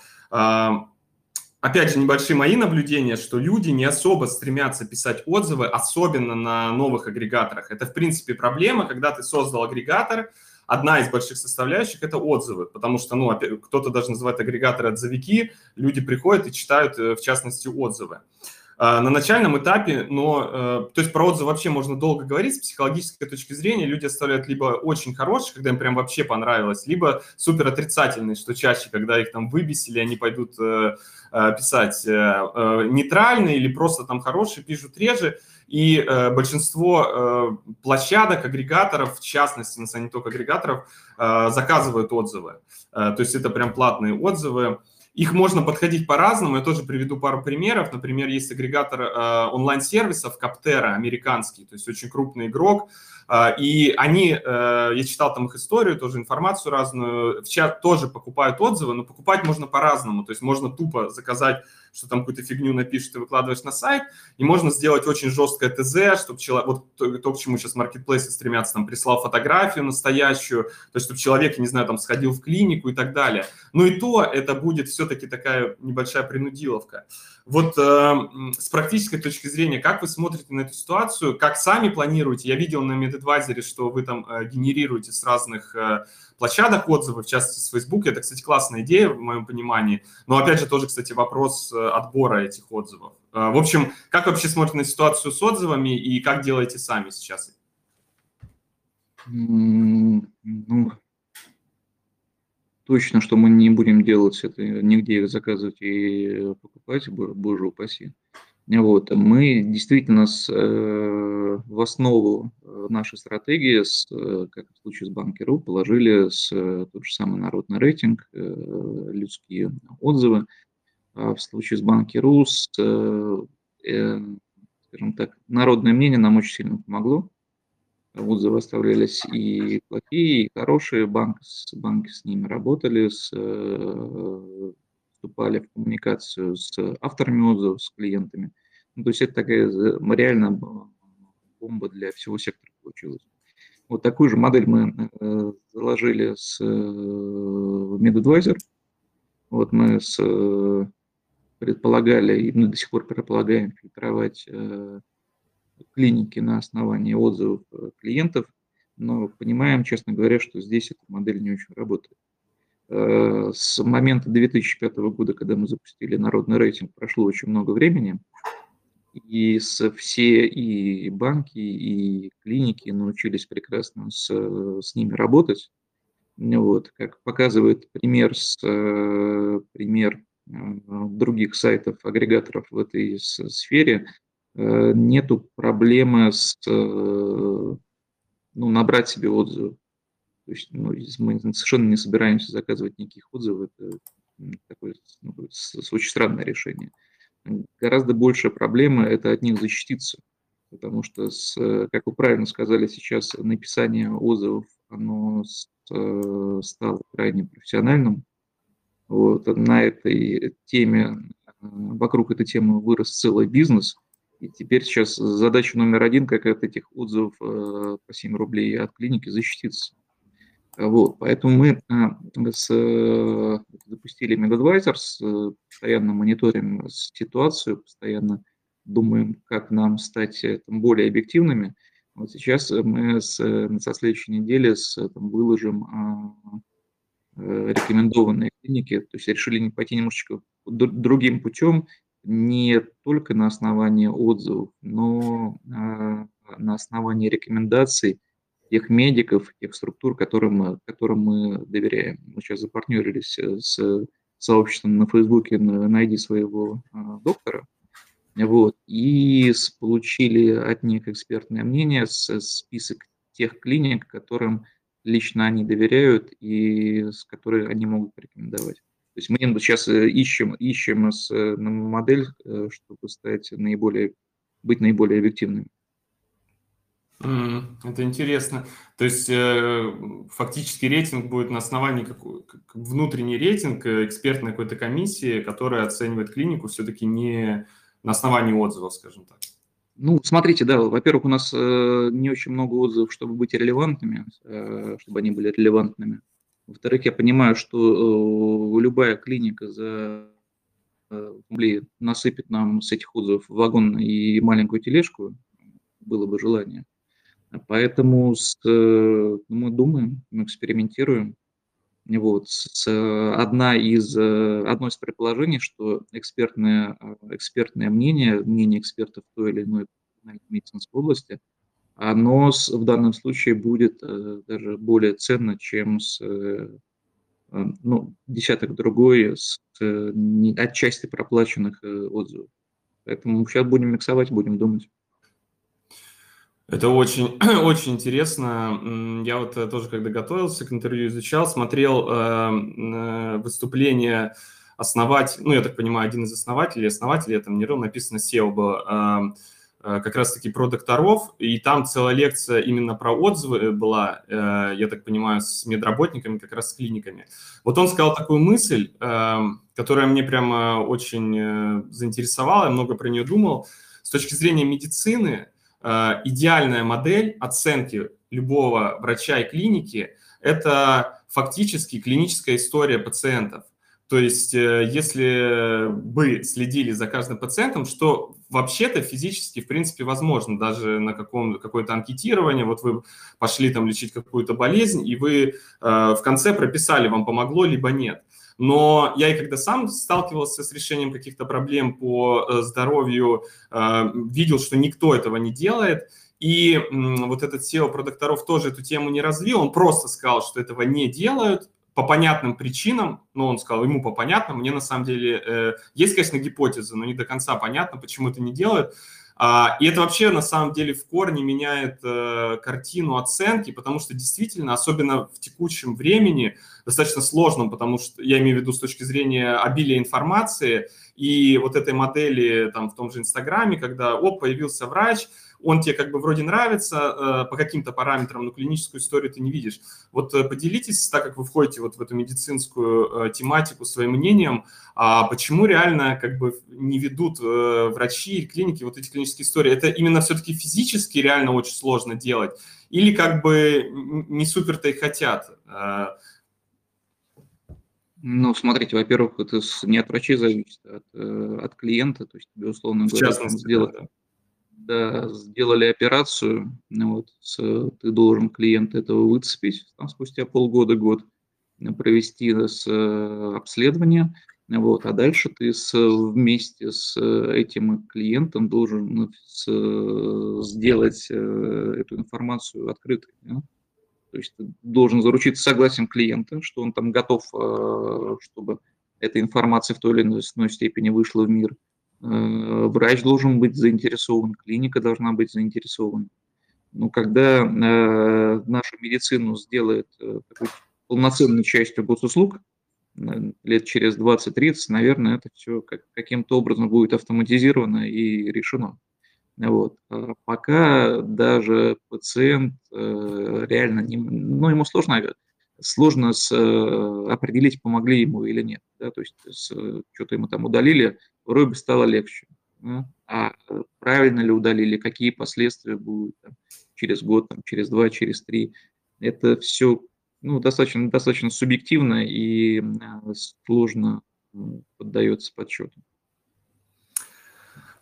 Опять же, небольшие мои наблюдения, что люди не особо стремятся писать отзывы, особенно на новых агрегаторах. Это, в принципе, проблема, когда ты создал агрегатор – одна из больших составляющих – это отзывы, потому что, ну, кто-то даже называет агрегаторы отзывики, люди приходят и читают, э, в частности, отзывы. На начальном этапе, но, э, то есть про отзывы вообще можно долго говорить, с психологической точки зрения люди оставляют либо очень хорошие, когда им прям вообще понравилось, либо супер отрицательные, что чаще, когда их там выбесили, они пойдут э, писать нейтральные или просто там хорошие, пишут реже. И э, большинство э, площадок, агрегаторов, в частности, на не только агрегаторов, э, заказывают отзывы. Э, то есть это прям платные отзывы. Их можно подходить по-разному. Я тоже приведу пару примеров. Например, есть агрегатор э, онлайн-сервисов Каптера, американский, то есть очень крупный игрок. Э, и они, э, я читал там их историю, тоже информацию разную, в чат тоже покупают отзывы, но покупать можно по-разному. То есть можно тупо заказать что там какую-то фигню напишешь, ты выкладываешь на сайт, и можно сделать очень жесткое ТЗ, чтобы человек, вот то, то, к чему сейчас маркетплейсы стремятся, там, прислал фотографию настоящую, то есть, чтобы человек, не знаю, там, сходил в клинику и так далее. Но и то это будет все-таки такая небольшая принудиловка. Вот э, с практической точки зрения, как вы смотрите на эту ситуацию, как сами планируете? Я видел на MedAdvisor, что вы там э, генерируете с разных э, площадок отзывы, в частности с Facebook. Это, кстати, классная идея в моем понимании. Но опять же тоже, кстати, вопрос э, отбора этих отзывов. Э, в общем, как вообще смотрите на ситуацию с отзывами и как делаете сами сейчас? Ну, точно, что мы не будем делать это, нигде их заказывать и покупать, боже упаси. Вот. Мы действительно с, э, в основу э, нашей стратегии, с, э, как в случае с Банки.ру, положили с, тот же самый народный рейтинг, людские отзывы. А в случае с Банки.ру, с, скажем так, народное мнение нам очень сильно помогло. Отзывы оставлялись и плохие, и хорошие. Банк, банки с ними работали, с вступали в коммуникацию с авторами отзывов, с клиентами. Ну, то есть это такая реально бомба для всего сектора получилась. Вот такую же модель мы э, заложили с э, MedAdvisor. Вот мы с, э, предполагали, и мы до сих пор предполагаем фильтровать клиники на основании отзывов клиентов, но понимаем, честно говоря, что здесь эта модель не очень работает. Э, с момента 2005 года, когда мы запустили народный рейтинг, прошло очень много времени, и все и банки, и клиники научились прекрасно с, с ними работать. Вот, как показывает пример, с, э, пример э, других сайтов, агрегаторов в этой сфере, нету проблемы с, ну, набрать себе отзывы. То есть ну, мы совершенно не собираемся заказывать никаких отзывов. Это такое ну, очень странное решение. Гораздо большая проблема – это от них защититься. Потому что, с, как вы правильно сказали сейчас, написание отзывов, оно э, стало крайне профессиональным. Вот, на этой теме, вокруг этой темы вырос целый бизнес. И теперь сейчас задача номер один, как от этих отзывов э, по 7 рублей от клиники защититься. Вот, поэтому мы с, запустили MedAdvisor, постоянно мониторим ситуацию, постоянно думаем, как нам стать там, более объективными. Вот сейчас мы с, со следующей недели с, там, выложим Э, рекомендованные клиники, то есть решили пойти немножечко другим путем, не только на основании отзывов, но а, на основании рекомендаций тех медиков, тех структур, которым, которым мы доверяем. Мы сейчас запартнерились э, с сообществом на Фейсбуке «Найди своего а, доктора», вот, и получили от них экспертное мнение, список тех клиник, которым лично они доверяют и с которой они могут порекомендовать. То есть мы сейчас э, ищем, ищем э, модель, э, чтобы стать наиболее, быть наиболее объективными. Это интересно. То есть фактически рейтинг будет на основании какой, внутренний рейтинг экспертной какой-то комиссии, которая оценивает клинику все-таки не на основании отзывов, скажем так. Ну, смотрите, да, во-первых, у нас не очень много отзывов, чтобы быть релевантными, чтобы они были релевантными. Во-вторых, я понимаю, что э, любая клиника за рублей насыпет нам с этих отзывов вагон и маленькую тележку, было бы желание. Поэтому с, мы думаем, мы экспериментируем. Вот, с, одна из, одно из предположений, что экспертное, экспертное мнение, мнение экспертов той или иной медицинской области, оно в данном случае будет э, даже более ценно, чем с э, э ну, десяток другой с отчасти проплаченных отзывов. Поэтому сейчас будем миксовать, будем думать. Это очень, очень интересно. Я вот тоже, когда готовился к интервью, изучал, смотрел э, выступление основатель, ну, я так понимаю, один из основателей, основателей, там не рыл, написано SEO было, э, как раз-таки про докторов, и там целая лекция именно про отзывы была, э, я так понимаю, с медработниками, как раз с клиниками. Вот он сказал такую мысль, э, которая мне прямо очень э, заинтересовала, я много про нее думал. С точки зрения медицины, Э, идеальная модель оценки любого врача и клиники – это фактически клиническая история пациентов. То есть, э, если бы следили за каждым пациентом, что вообще-то физически, в принципе, возможно, даже на каком, какое-то анкетирование, вот вы пошли там лечить какую-то болезнь, и вы э, в конце прописали, вам помогло, либо нет. Но я и когда сам сталкивался с решением каких-то проблем по э, здоровью, видел, что никто этого не делает. И вот этот SEO про докторов тоже эту тему не развил, он просто сказал, что этого не делают, по понятным причинам, ну, он сказал, ему по понятным, мне на самом деле э, есть, конечно, гипотеза, но не до конца понятно, почему это не делают. А, и это вообще на самом деле в корне меняет э, картину оценки, потому что действительно, особенно в текущем времени, достаточно сложном, потому что я имею в виду с точки зрения обилия информации и вот этой модели там в том же Инстаграме, когда, оп, появился врач, он тебе как бы вроде нравится э, по каким-то параметрам, но клиническую историю ты не видишь. Вот э, поделитесь, так как вы входите вот в эту медицинскую э, тематику своим мнением, а почему реально как бы не ведут врачи и клиники вот эти клинические истории? Это именно все-таки физически реально очень сложно делать? Или как бы не супер-то и хотят? Ну, смотрите, во-первых, это не от врачей зависит, а от, от клиента, то есть тебе, условно говоря, сделать, да когда сделали операцию, вот, ты должен клиента этого выцепить там, спустя полгода, год, провести с, обследование, вот, а дальше ты с, вместе с этим клиентом должен ну, с, сделать э, эту информацию открытой. Да? То есть ты должен заручиться согласием клиента, что он там готов, э, чтобы эта информация в той или иной степени вышла в мир – Э, врач должен быть заинтересован, клиника должна быть заинтересована. Но когда э, нашу медицину сделает э, полноценной частью госуслуг, лет через 20-30, наверное, это все как, каким-то образом будет автоматизировано и решено. Вот. А пока даже пациент э, реально, не, ну, ему сложно, сложно с, э, определить, помогли ему или нет. Да? То есть что-то ему там удалили, вроде бы стало легче. А правильно ли удалили, какие последствия будут там, через год, там, через два, через три. Это все ну, достаточно, достаточно субъективно и сложно поддается подсчету.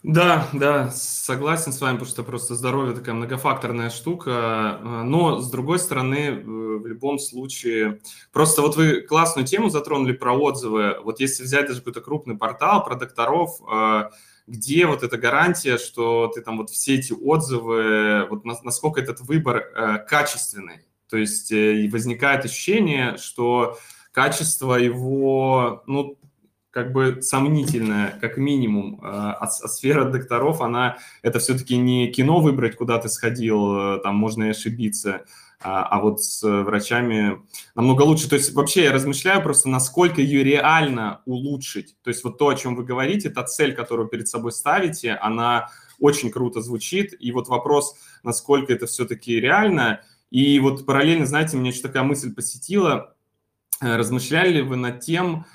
Да, да, согласен с вами, потому что просто здоровье такая многофакторная штука. Но, с другой стороны, э, в любом случае... Просто вот вы классную тему затронули про отзывы. Вот если взять даже какой-то крупный портал про докторов, э, где вот эта гарантия, что ты там вот все эти отзывы, вот насколько этот выбор э, качественный. То есть возникает ощущение, что качество его, ну, как бы сомнительная, как минимум. А, а, а сфера докторов, она, это все-таки не кино выбрать, куда ты сходил, э, там можно и ошибиться, а, а вот с врачами намного лучше. То есть вообще я размышляю просто, насколько ее реально улучшить. То есть вот то, о чем вы говорите, та цель, которую перед собой ставите, она очень круто звучит. И вот вопрос, насколько это все-таки реально. И вот параллельно, знаете, меня еще такая мысль посетила. Э, размышляли ли вы над тем,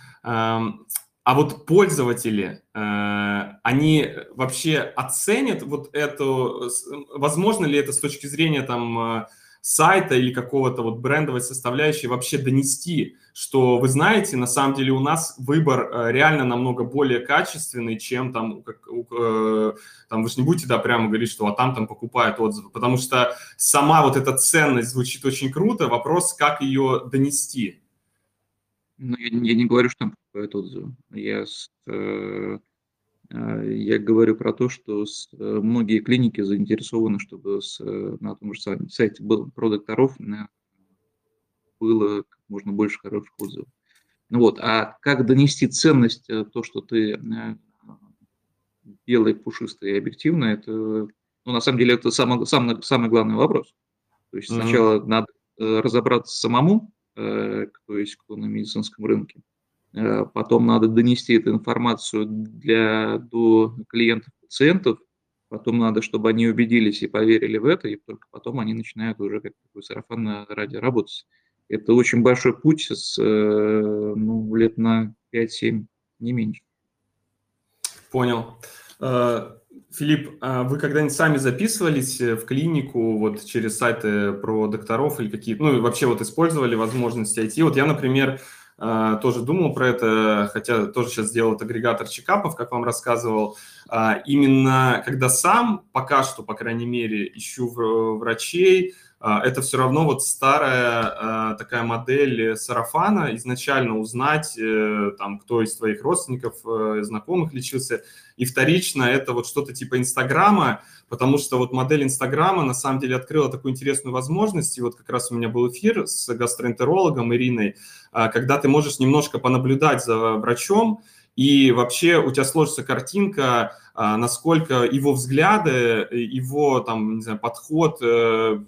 а вот пользователи, э, они вообще оценят вот эту, возможно ли это с точки зрения там э, сайта или какого-то вот брендовой составляющей вообще донести, что вы знаете, на самом деле у нас выбор э, реально намного более качественный, чем там, как, там вы же не будете, да, прямо говорить, что а там там покупают отзывы, потому что сама вот эта ценность звучит очень круто, вопрос, как ее донести. Ну, я, я не говорю, что там покупают отзывы. Я, с, э, э, я говорю про то, что с, э, многие клиники заинтересованы, чтобы с, э, на том же сайте был, про докторов на, было как можно больше хороших отзывов. Ну вот, а как донести ценность, то, что ты белый, пушистый и объективно, это, ну, на самом деле, это самый, самый, самый главный вопрос. То есть mm-hmm. сначала надо разобраться самому, кто есть кто на медицинском рынке. Э, потом надо донести эту информацию для, до клиентов, пациентов. Потом надо, чтобы они убедились и поверили в это, и только потом они начинают уже как такой сарафан ради работать. Это очень большой путь с э, ну, лет на 5-7, не меньше. Понял. Филипп, а вы когда-нибудь сами записывались э, в клинику вот через сайты про докторов или какие-то, ну, вообще вот использовали возможности IT? Вот я, например, а, тоже думал про это, хотя тоже сейчас сделал агрегатор чекапов, как вам рассказывал. А, именно когда сам, пока что, по крайней мере, ищу врачей, а, это все равно вот старая а, такая модель сарафана, изначально узнать, э, там, кто из твоих родственников, э, знакомых лечился, и вторично это вот что-то типа Инстаграма, потому что вот модель Инстаграма на самом деле открыла такую интересную возможность, и вот как раз у меня был эфир с гастроэнтерологом Ириной, а, когда ты можешь немножко понаблюдать за врачом, и вообще у тебя сложится картинка, насколько его взгляды, его там, не знаю, подход, э,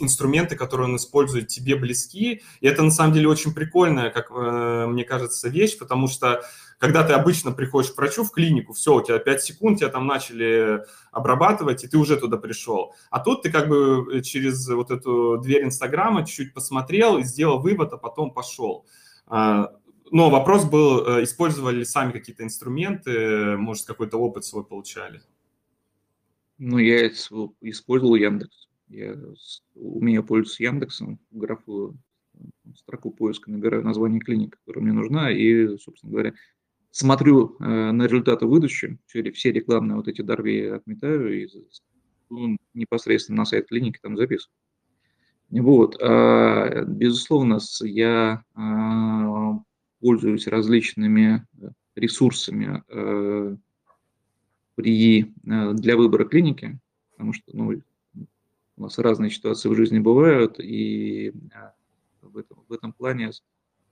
инструменты, которые он использует, тебе близки. И это на самом деле очень прикольная, как э, мне кажется, вещь, потому что когда ты обычно приходишь к врачу в клинику, все, у тебя 5 секунд, тебя там начали обрабатывать, и ты уже туда пришел. А тут ты как бы э, через вот эту дверь Инстаграма чуть-чуть посмотрел и сделал вывод, а потом пошел. Но вопрос был, э, использовали ли сами какие-то инструменты, может, какой-то опыт свой получали? Ну, я использовал Яндекс. Я умею пользоваться Яндексом, в графу строку поиска набираю название клиники, которая мне нужна, и, собственно говоря, смотрю э, на результаты выдачи, все, рекламные вот эти дарви отметаю и ну, непосредственно на сайт клиники там записываю. Вот, а, безусловно, я а, пользуюсь различными ресурсами а, при, а, для выбора клиники, потому что ну, у нас разные ситуации в жизни бывают, и а, в этом, в этом плане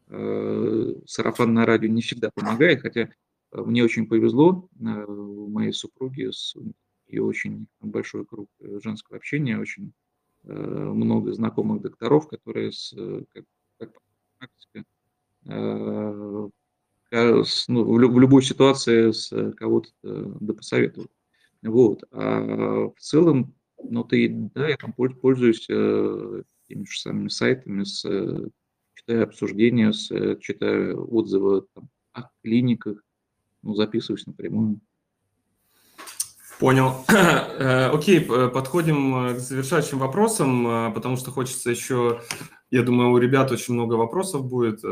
э, сарафанное радио не всегда помогает, хотя мне очень повезло, э, у моей супруги и очень большой круг женского общения, очень э, много знакомых докторов, которые с, как, как практика, э, ну, в, любой ситуации с кого-то да посоветуют. Вот. А в целом но ты, да, я там пользуюсь э, теми же самыми сайтами, с, э, читаю обсуждения, с, э, читаю отзывы там, о клиниках, ну, записываюсь напрямую. Понял. Э, окей, подходим к завершающим вопросам, потому что хочется еще, я думаю, у ребят очень много вопросов будет.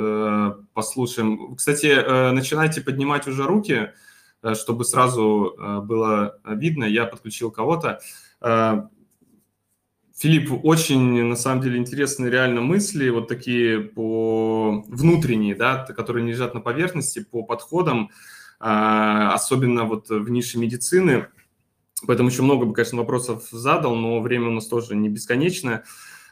Послушаем. Кстати, начинайте поднимать уже руки, чтобы сразу было видно. Я подключил кого-то. Филипп, очень, на самом деле, интересные реально мысли, вот такие по внутренние, да, которые не лежат на поверхности, по подходам, особенно вот в нише медицины. Поэтому еще много бы, конечно, вопросов задал, но время у нас тоже не бесконечное.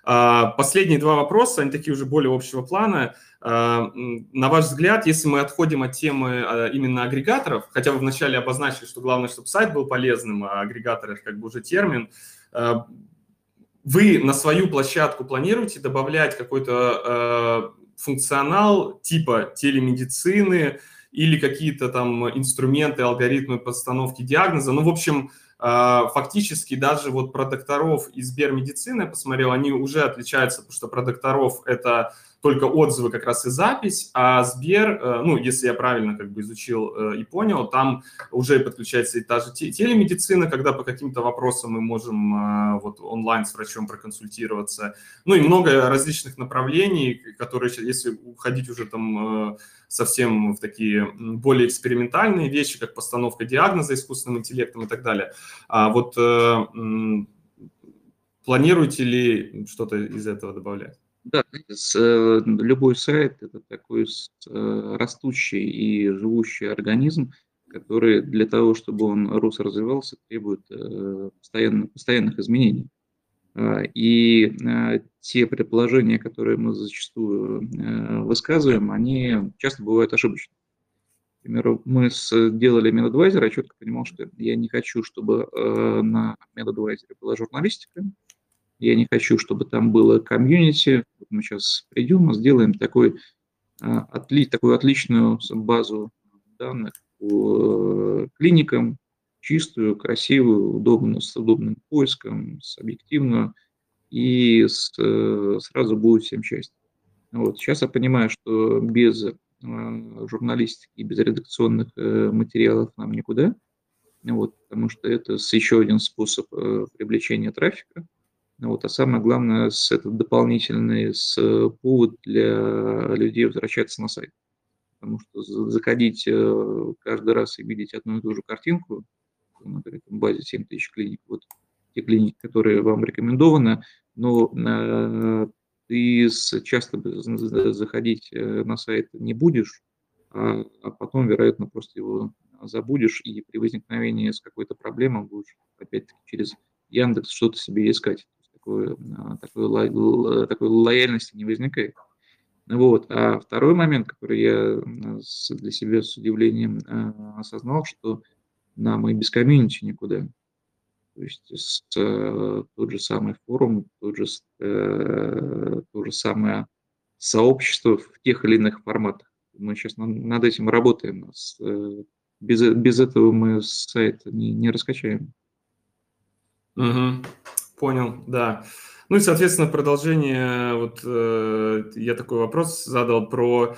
А, последние два вопроса, они такие уже более общего плана. А, на ваш взгляд, если мы отходим от темы именно агрегаторов, хотя вы вначале обозначили, что главное, чтобы сайт был полезным, а агрегаторы как бы уже термин, вы на свою площадку планируете добавлять какой-то функционал типа телемедицины или какие-то там инструменты, алгоритмы постановки диагноза. Ну, в общем, фактически даже вот про докторов из Сбермедицины я посмотрел, они уже отличаются, потому что про докторов это только отзывы как раз и запись, а Сбер, э, ну, если я правильно как бы изучил э, и понял, там уже подключается и та же телемедицина, когда по каким-то вопросам мы можем э, вот онлайн с врачом проконсультироваться, ну и много различных направлений, которые, если уходить уже там совсем в такие более экспериментальные вещи, как постановка диагноза искусственным интеллектом и так далее. А вот планируете ли что-то из этого добавлять? Да, э, любой сайт– это такой э, растущий и живущий организм, который для того, чтобы он рос развивался, требует э, постоянных изменений. А, и те предположения, которые мы зачастую высказываем, они часто бывают ошибочными. К примеру, мы сделали MedAdvisor, я четко понимал, что я не хочу, чтобы на MedAdvisor была журналистика, я не хочу, чтобы там было комьюнити. Мы сейчас придем, сделаем такой, отли, такую отличную базу данных по э, клиникам, чистую, красивую, удобную, с удобным поиском, с объективную, и с, э, сразу будет всем счастье. Вот. Сейчас я понимаю, что без э, журналистики, без редакционных материалов нам никуда, вот, потому что это еще один способ привлечения трафика. Вот, а самое главное, с, это дополнительный с, повод для людей возвращаться на сайт. Потому что заходить э, каждый раз и видеть одну и ту же картинку, на базе 7 тысяч клиник, вот те клиники, которые вам рекомендованы, но э, ты часто заходить э, на сайт не будешь, а, а потом, вероятно, просто его забудешь и при возникновении с какой-то проблемой будешь опять-таки через Яндекс что-то себе искать такой, такой, такой лояльности не возникает. Вот. А второй момент, который я для себя с удивлением осознал, что нам и без комьюнити никуда. То есть с, э, тот же самый форум, тот же, э, то же самое сообщество в тех или иных форматах. Мы сейчас над этим работаем. Э, без, без этого мы сайт не, не раскачаем. Угу. Понял, да. Ну и, соответственно, продолжение, вот э, я такой вопрос задал про,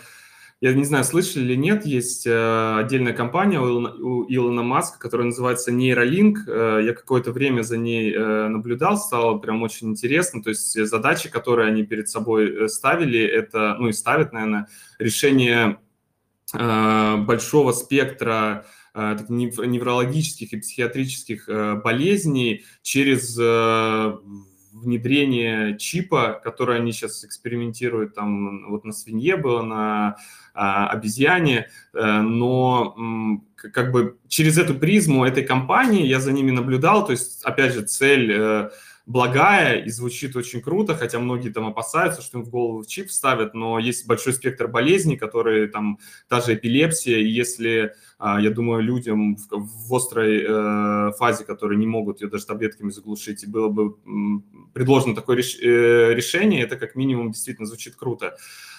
я не знаю, слышали или нет, есть э, отдельная компания у Илона, Маска, которая называется Neuralink. Э, я какое-то время за ней э, наблюдал, стало прям очень интересно. То есть задачи, которые они перед собой ставили, это, ну и ставят, наверное, решение большого спектра неврологических и психиатрических болезней через внедрение чипа, который они сейчас экспериментируют, там вот на свинье было, на а, обезьяне, но как бы через эту призму этой компании я за ними наблюдал, то есть, опять же, цель благая и звучит очень круто, хотя многие там опасаются, что им в голову чип ставят, но есть большой спектр болезней, которые там, та же эпилепсия, и если, а, я думаю, людям в, в острой э, фазе, которые не могут ее даже таблетками заглушить, и было бы предложено такое э, решение, это как минимум действительно звучит круто.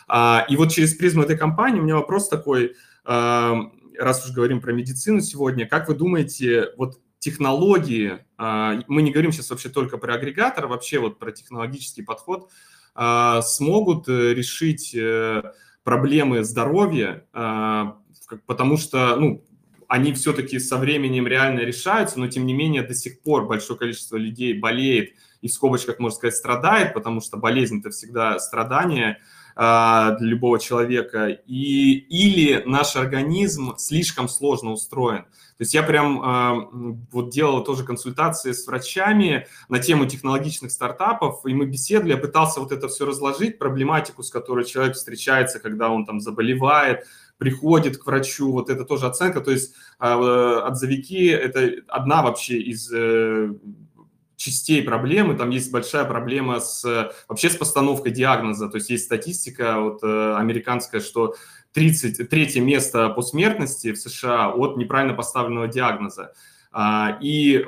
А, и вот через призму этой компании у меня вопрос такой, а, раз уж говорим про медицину сегодня, как вы думаете, вот технологии, а, мы не говорим сейчас вообще только про агрегатор, вообще вот про технологический подход, а, смогут э, решить э, проблемы здоровья, а, потому что, ну, они все-таки со временем реально решаются, но тем не менее до сих пор большое количество людей болеет и в скобочках, можно сказать, страдает, потому что болезнь – это всегда страдание для любого человека, и, или наш организм слишком сложно устроен. То есть я прям э, вот делал тоже консультации с врачами на тему технологичных стартапов, и мы беседовали, я пытался вот это все разложить, проблематику, с которой человек встречается, когда он там заболевает, приходит к врачу, вот это тоже оценка, то есть э, отзывики – это одна вообще из э, частей проблемы, там есть большая проблема с вообще с постановкой диагноза, то есть есть статистика вот, э, американская, что 30, третье место по смертности в США от неправильно поставленного диагноза. А, и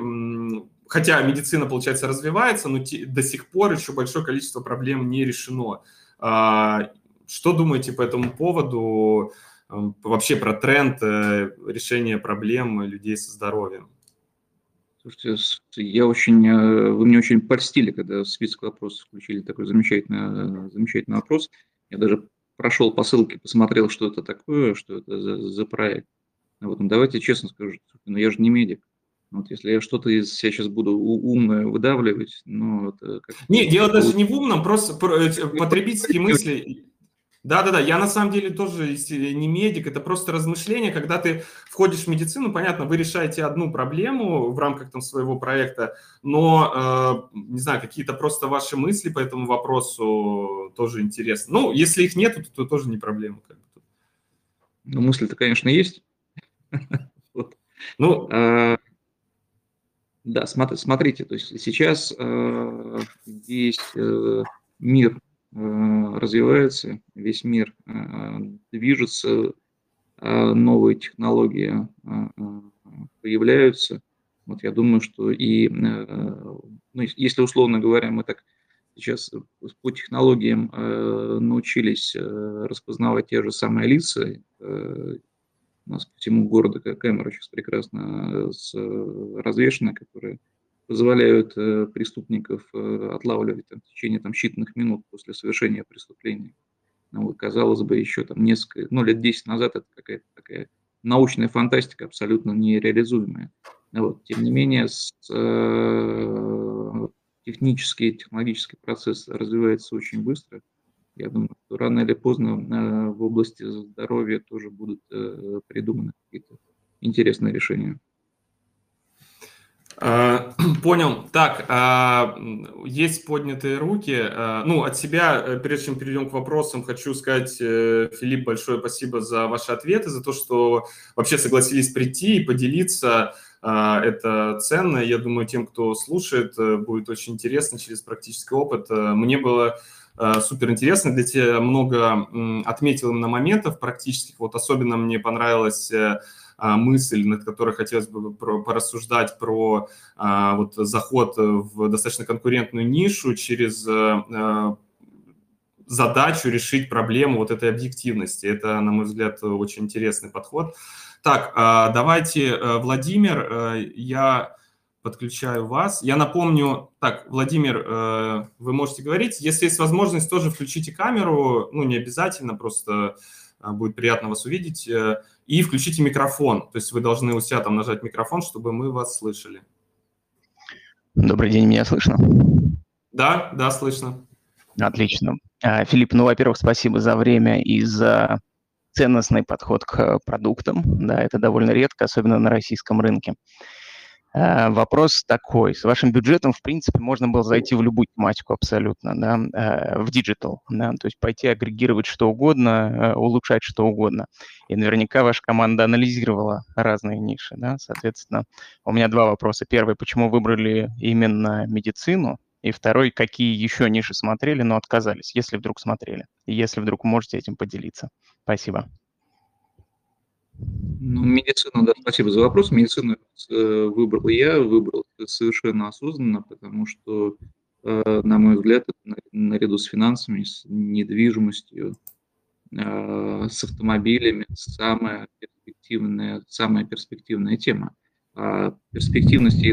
хотя медицина, получается, развивается, но до сих пор еще большое количество проблем не решено. А, что думаете по этому поводу, вообще про тренд э, решения проблем людей со здоровьем? Слушайте, я очень, э, вы мне очень польстили, когда в список вопросов включили такой замечательный, замечательный вопрос. Я даже прошел по ссылке, посмотрел, что это такое, что это за, за проект. Вот, ну, давайте честно скажу, ну, я же не медик. Вот если я что-то из себя сейчас буду умное выдавливать, ну, это как... Не, дело даже не в умном, просто э, потребительские мысли. Да-да-да, я на самом деле тоже не медик, это просто размышление, когда ты входишь в медицину, понятно, вы решаете одну проблему в рамках там своего проекта, но, э, не знаю, какие-то просто ваши мысли по этому вопросу тоже интересны. Ну, если их нет, то, то тоже не проблема. Как бы. Ну, мысли-то, конечно, есть. Ну, а, да, смотрите, то есть сейчас э, есть э, мир развивается, весь мир э, движется, а новые технологии э, появляются. Вот я думаю, что и, ну, если условно говоря, мы так сейчас по технологиям научились распознавать те же самые лица, у нас по всему городу камера сейчас прекрасно развешена, которые позволяют э, преступников э, отлавливать там, в течение там, считанных минут после совершения преступления. Ну, вот, казалось бы, еще там несколько, ну, лет 10 назад это какая-то такая научная фантастика, абсолютно нереализуемая. Вот. Тем не менее, с, э, технический, технологический процесс развивается очень быстро. Я думаю, что рано или поздно э, в области здоровья тоже будут э, придуманы какие-то интересные решения. А, понял. Так, а, есть поднятые руки. А, ну, от себя, э, прежде чем перейдем к вопросам, хочу сказать, э, Филипп, большое спасибо за ваши ответы, за то, что вообще согласились прийти и поделиться. Это ценно. Я думаю, тем, кто слушает, э, будет очень интересно через практический опыт. Мне было супер интересно, для тебя много отметил на моментов практических. Вот особенно мне понравилось мысль, над которой хотелось бы порассуждать про а, вот заход в достаточно конкурентную нишу через а, задачу решить проблему вот этой объективности. Это, на мой взгляд, очень интересный подход. Так, давайте, Владимир, я подключаю вас. Я напомню, так, Владимир, вы можете говорить. Если есть возможность, тоже включите камеру. Ну, не обязательно, просто будет приятно вас увидеть. Э, и включите микрофон. То есть вы должны у себя там нажать микрофон, чтобы мы вас слышали. Добрый день, меня слышно? Да, да, слышно. Отлично. А, Филипп, ну, во-первых, спасибо за время и за ценностный подход к продуктам. Да, это довольно редко, особенно на российском рынке. Э, вопрос такой. С вашим бюджетом, в принципе, можно было зайти в любую тематику абсолютно, да, э, в digital, да, то есть пойти агрегировать что угодно, э, улучшать что угодно. И наверняка ваша команда анализировала разные ниши, да, соответственно. У меня два вопроса. Первый, почему выбрали именно медицину? И второй, какие еще ниши смотрели, но отказались, если вдруг смотрели, если вдруг можете этим поделиться. Спасибо. Ну, медицину, да, спасибо за вопрос. Медицину э, выбрал я, выбрал совершенно осознанно, потому что, э, на мой взгляд, наряду с финансами, с недвижимостью, э, с автомобилями самая перспективная, самая перспективная тема. А перспективность,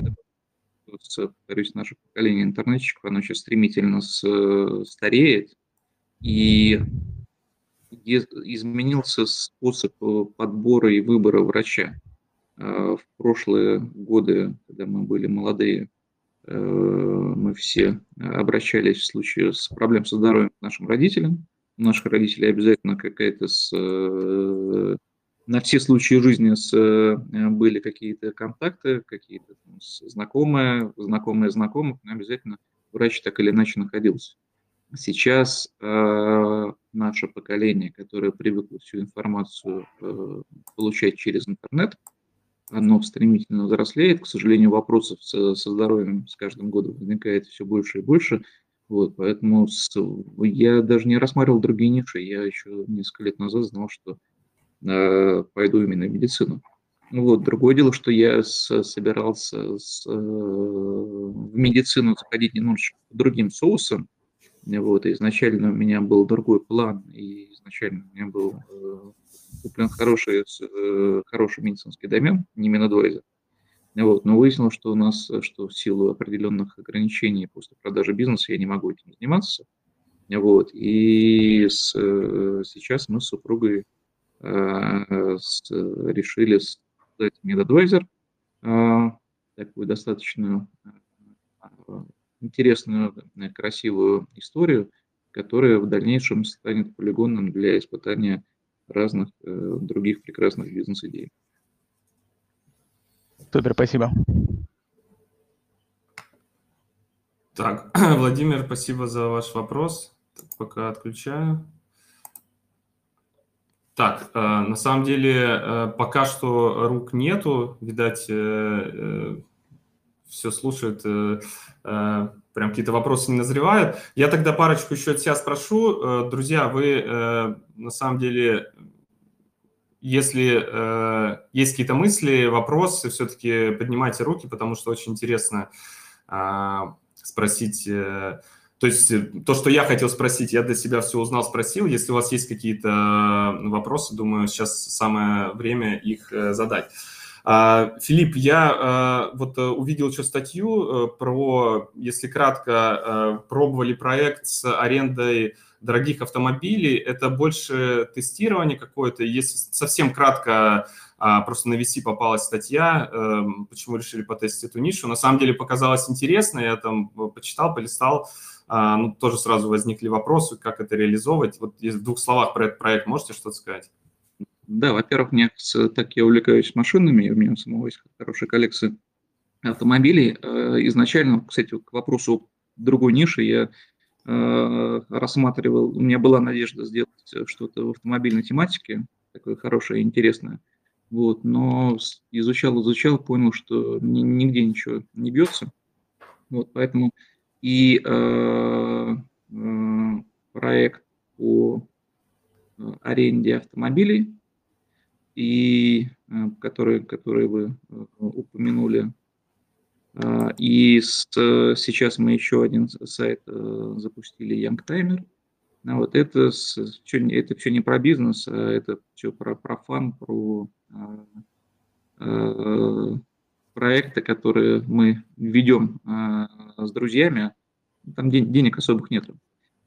повторюсь, наше поколение интернетчиков, оно сейчас стремительно стареет, и изменился способ э, подбора и выбора врача. в прошлые годы, когда мы были молодые, мы все обращались в случае с проблем со здоровьем к нашим родителям. Наших родителей обязательно какая-то с на все случаи жизни с, э, были какие-то контакты, какие-то знакомые, знакомые знакомых, но обязательно врач так или иначе находился. Сейчас э, наше поколение, которое привыкло всю информацию э, получать через интернет, оно стремительно взрослеет. К сожалению, вопросов со, со здоровьем с каждым годом возникает все больше и больше. Вот, поэтому с, я даже не рассматривал другие ниши. Я еще несколько лет назад знал, что Э, пойду именно в медицину. Вот. Другое дело, что я с, собирался с, э, в медицину заходить немножечко другим соусом. Вот. Изначально у меня был другой план, и изначально у меня был э, куплен хороший, э, хороший медицинский домен, не Минадвайзер. Вот. Но выяснилось, что у нас, что в силу определенных ограничений после продажи бизнеса я не могу этим заниматься. Вот. И с, сейчас мы с супругой Э, решили создать MedAdvisor, э, такую достаточно э, интересную, красивую историю, которая в дальнейшем станет полигоном для испытания разных других прекрасных бизнес-идей. Супер, спасибо. Так, Владимир, спасибо за ваш вопрос. Пока отключаю. Так, э, на самом деле э, пока что рук нету, видать, э, все слушают, прям какие-то вопросы не назревают. Я тогда парочку еще от себя спрошу. Друзья, вы на самом деле, если есть какие-то мысли, вопросы, все-таки поднимайте руки, потому что очень интересно спросить то есть э, то, что я хотел спросить, я для себя все узнал, спросил. Если у вас есть какие-то э, вопросы, думаю, сейчас самое время их э, задать. А, Филипп, я вот увидел еще статью про, если кратко, пробовали проект с арендой дорогих автомобилей. Это больше тестирование какое-то. Если совсем кратко, а, просто на VC попалась статья, почему решили потестить эту нишу. На самом деле показалось интересно, я там почитал, полистал. А, ну, тоже сразу возникли вопросы, как это реализовывать. Вот в двух словах про этот проект можете что-то сказать? Да, во-первых, мне, так я увлекаюсь машинами, у меня самого есть хорошая коллекция автомобилей. Э, изначально, кстати, к вопросу другой ниши я э, рассматривал, у меня была надежда сделать что-то в автомобильной тематике, такое хорошее, интересное. Вот, но изучал, изучал, понял, что нигде ничего не бьется. Вот, поэтому и э, э, проект по э, аренде автомобилей, и, который, который вы упомянули. И с, сейчас мы еще один сайт запустили Youngtimer. Вот это, это все не про бизнес, а это все про, про фан, про проекты, которые мы ведем э, с друзьяями, там ден- денег особых нет.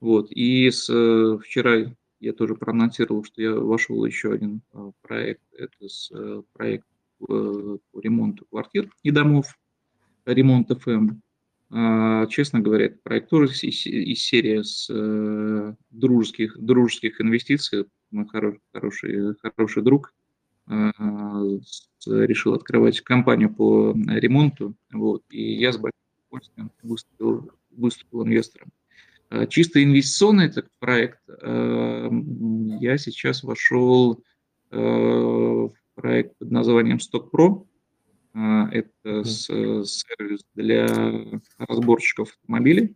Вот. И с, э, вчера я тоже проанонсировал, что я вошел еще один э, проект. Это с, э, проект по, по ремонту квартир и домов, ремонт ФМ. А, честно говоря, это проект тоже из, серии с э, дружеских, дружеских инвестиций. Мой хороший, хороший, хороший друг э, решил открывать компанию по ремонту, вот, и я с большим удовольствием выступил, выступил инвестором. А, чисто инвестиционный этот проект, а, я сейчас вошел а, в проект под названием StockPro. Это сервис для разборщиков автомобилей.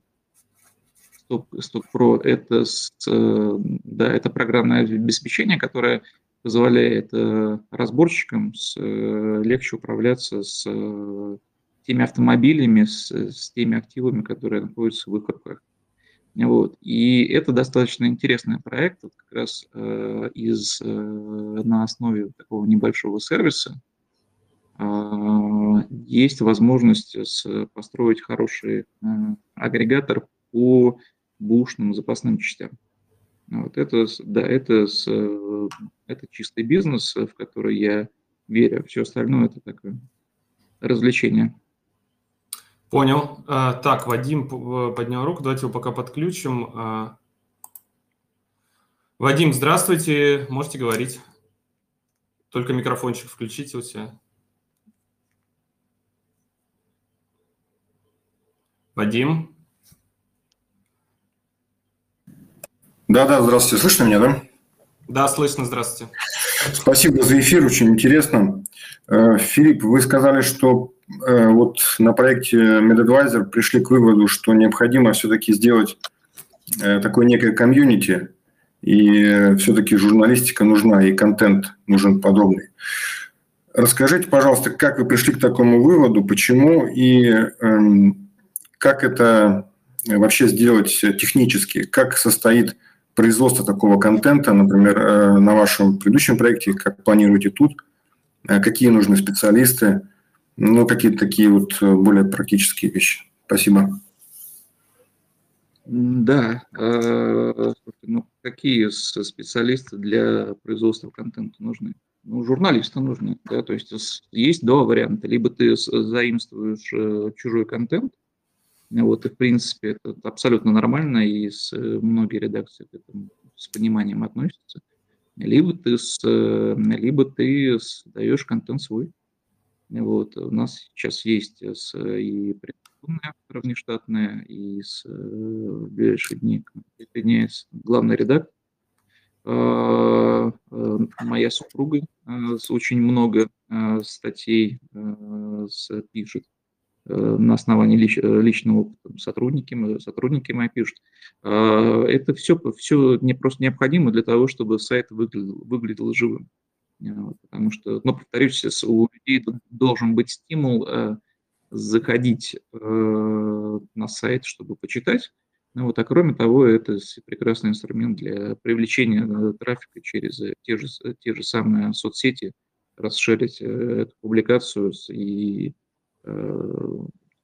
StockPro – это, да, это программное обеспечение, которое позволяет э, разборщикам э, легче управляться с э, теми автомобилями, с, с теми активами, которые находятся в их руках. Вот. И это достаточно интересный проект, вот как раз э, из, э, на основе такого небольшого сервиса э, есть возможность с, построить хороший э, агрегатор по бушным запасным частям. Вот это, да, это, это чистый бизнес, в который я верю. Все остальное это такое развлечение. Понял. А, так, Вадим поднял руку. Давайте его пока подключим. А, Вадим, здравствуйте. Можете говорить. Только микрофончик включите у себя. Вадим? Да-да, здравствуйте. Слышно меня, да? Да, слышно. Здравствуйте. Спасибо за эфир, очень интересно. Э, Филипп, вы сказали, что э, вот на проекте MedAdvisor пришли к выводу, что необходимо все-таки сделать э, такое некое комьюнити, и все-таки журналистика нужна, и контент нужен подобный. Расскажите, пожалуйста, как вы пришли к такому выводу, почему и эм, как это вообще сделать технически, как состоит производство такого контента, например, э, на вашем предыдущем проекте, как планируете тут, э, какие нужны специалисты, ну, какие-то такие вот э, более практические вещи. Спасибо. Да, ну, какие специалисты для производства контента нужны? Ну, журналисты нужны, да, то есть есть два варианта. Либо ты заимствуешь чужой контент, вот, и, в принципе, это абсолютно нормально, и с, э, многие редакции к этому с пониманием относятся. Либо ты, с, э, либо ты даешь контент свой. Вот, у нас сейчас есть с, и предпринимательные авторы внештатные, и с, э, в ближайшие дни присоединяется главный редактор. А, моя супруга очень много статей пишет Э, на основании лич, э, личного опыта сотрудники, сотрудники мои пишут. А, это все, все не просто необходимо для того, чтобы сайт выглядел, выглядел живым. Э, потому что, ну, повторюсь, у людей должен быть стимул заходить на сайт, чтобы почитать. Ну, вот, а кроме того, это прекрасный инструмент для привлечения трафика через те же, те же самые соцсети, расширить эту публикацию и Э,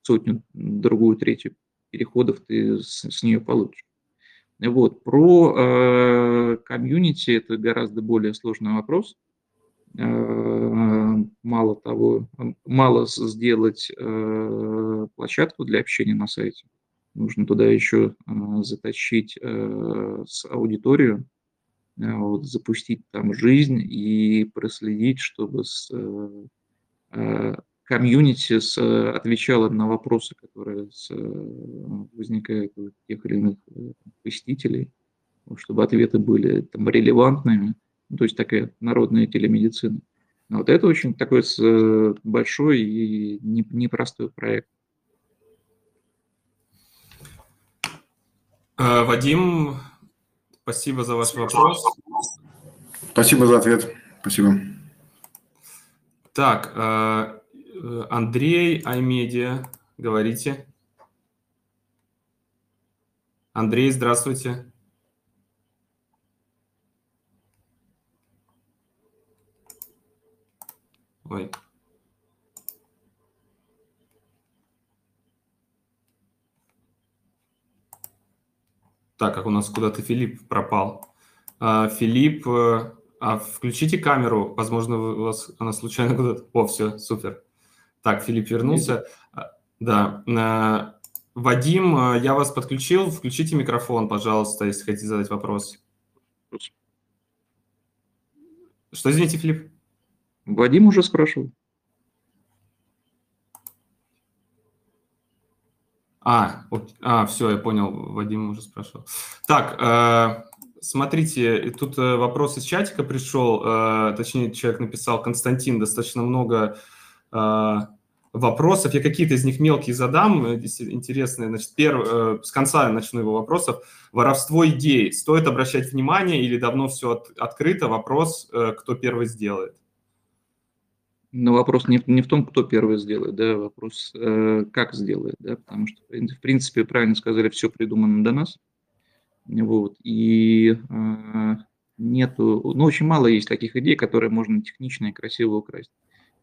сотню, другую, третью переходов ты с, с нее получишь. Вот. Про э, комьюнити это гораздо более сложный вопрос. Э, мало того, мало сделать э, площадку для общения на сайте. Нужно туда еще э, затащить с аудиторию, вот, запустить там жизнь и проследить, чтобы с, комьюнити с, отвечало на вопросы, которые с, возникают у тех или иных посетителей, чтобы ответы были там, релевантными, то есть такая народная телемедицина. Но вот это очень такой большой и непростой проект. Вадим, спасибо за ваш вопрос. Спасибо за ответ. Спасибо. Так, Э, Андрей Аймедиа, говорите. Андрей, здравствуйте. Ой. Так, как у нас куда-то Филипп пропал. А, Филипп, э, а включите камеру, возможно, у вас она случайно куда-то... О, все, супер. Так, Филипп вернулся. А, да. А, Вадим, а, я вас подключил. Включите микрофон, пожалуйста, если хотите задать вопрос. Что, извините, Филипп? Вадим уже спрашивал. А, а, все, я понял, Вадим уже спрашивал. Так, смотрите, тут э, вопрос из чатика пришел, э, точнее, человек написал, Константин, достаточно много вопросов. Я какие-то из них мелкие задам, э, интересные. Значит, перв, э, с конца начну его вопросов. Воровство идей. Стоит обращать внимание или давно все от, открыто? Вопрос, э, кто первый сделает. Но вопрос не, не в том, кто первый сделает, да, вопрос, э, как сделает, да, потому что, в принципе, правильно сказали, все придумано до нас, вот, и э, нету, ну, очень мало есть таких идей, которые можно технично и красиво украсть.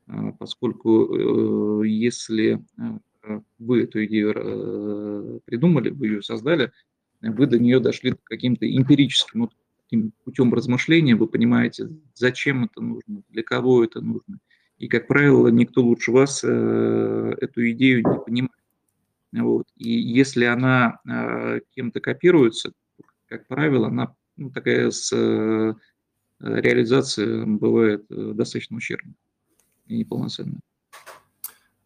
А, поскольку э, если э, вы эту идею э, придумали, вы ее создали, вы до нее дошли каким-то эмпирическим вот, путем размышления, вы понимаете, зачем это нужно, для кого это нужно, И, как правило, никто лучше вас эту идею не понимает. Вот. И если она кем-то копируется, как правило, она ну, такая с реализация бывает достаточно ущербной и неполноценной.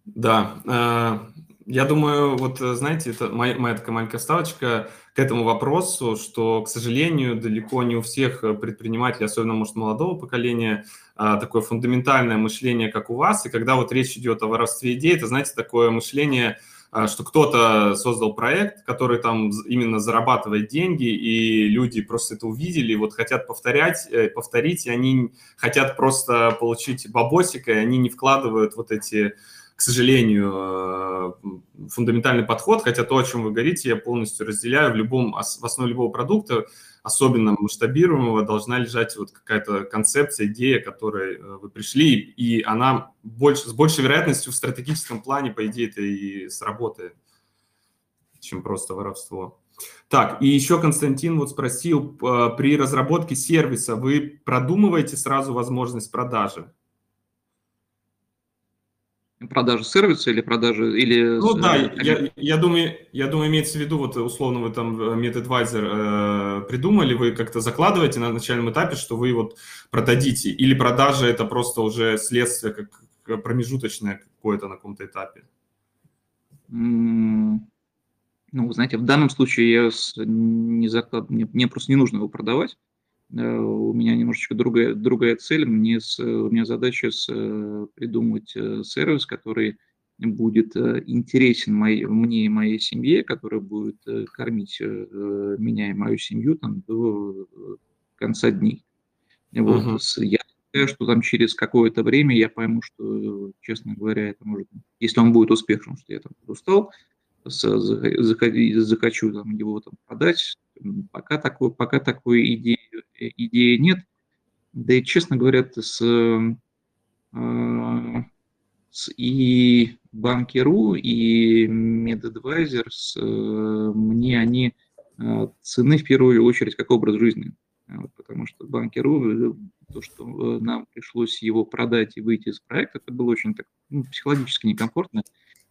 Да, я думаю, вот э, знаете, это моя, моя такая маленькая ставочка к этому вопросу, что, к сожалению, далеко не у всех э, предпринимателей, особенно, может, молодого поколения, а, такое фундаментальное мышление, как у вас. И когда вот речь идет о воровстве идей, это, знаете, такое мышление, а, что кто-то создал проект, который там именно зарабатывает деньги, и люди просто это увидели, вот хотят повторять, э, повторить, и они хотят просто получить бабосика, и они не вкладывают вот эти к сожалению, э, фундаментальный подход, хотя то, о чем вы говорите, я полностью разделяю. В, любом, в основе любого продукта, особенно масштабируемого, должна лежать вот какая-то концепция, идея, которой э, вы пришли, и она больше, с большей вероятностью в стратегическом плане, по идее, это и сработает, чем просто воровство. Так, и еще Константин вот спросил, э, при разработке сервиса вы продумываете сразу возможность продажи? Продажи сервиса или продажи или ну да я, я думаю я думаю имеется в виду вот условно вы там э, MedAdvisor э, придумали вы как-то закладываете на начальном этапе что вы вот продадите или продажа это просто уже следствие как промежуточное какое-то на каком-то этапе? Ну знаете в данном случае я не заклад мне, мне просто не нужно его продавать. Э, у меня немножечко другая, другая цель. Мне с, у меня задача с, э, придумать э, сервис, который будет интересен моей, мне и моей семье, который будет кормить меня и мою семью там, до конца дней. Вот. Uh-huh. Я считаю, что там через какое-то время я пойму, что, честно говоря, это может, если он будет успешным, что я там устал, захочу там, его там продать. Пока такой, пока такой идеи идеи нет. Да и, честно говоря, с, э, с и Банкиру, и MedAdvisor, с, э, мне они э, цены в первую очередь как образ жизни. Потому что Банкиру, то, что нам пришлось его продать и выйти из проекта, это было очень так, ну, психологически некомфортно,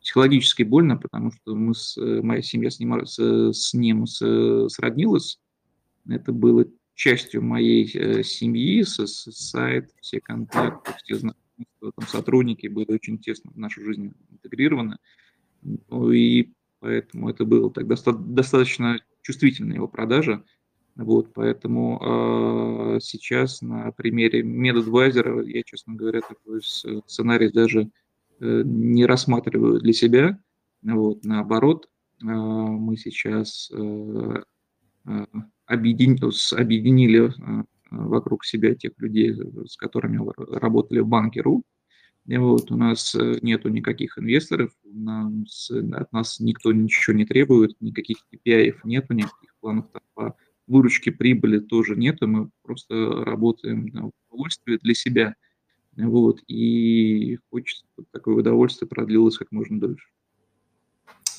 психологически больно, потому что мы с, моя семья с ним, с, с ним с, сроднилась. Это было частью моей э, семьи, с, с, сайт, все контакты, все знакомства, там, сотрудники были очень тесно в нашу жизнь интегрированы. Ну, и поэтому это было так доста- достаточно чувствительная его продажа. Вот, поэтому э, сейчас на примере MedAdvisor я, честно говоря, такой сценарий даже э, не рассматриваю для себя. Вот, наоборот, э, мы сейчас э, э объединили, объединили э, вокруг себя тех людей, с которыми работали в банке РУ. Вот у нас э, нету никаких инвесторов, нам, от нас никто ничего не требует, никаких KPI нету, никаких планов по выручке прибыли тоже нету, мы просто работаем на удовольствие для себя. Вот, и хочется, чтобы такое удовольствие продлилось как можно дольше.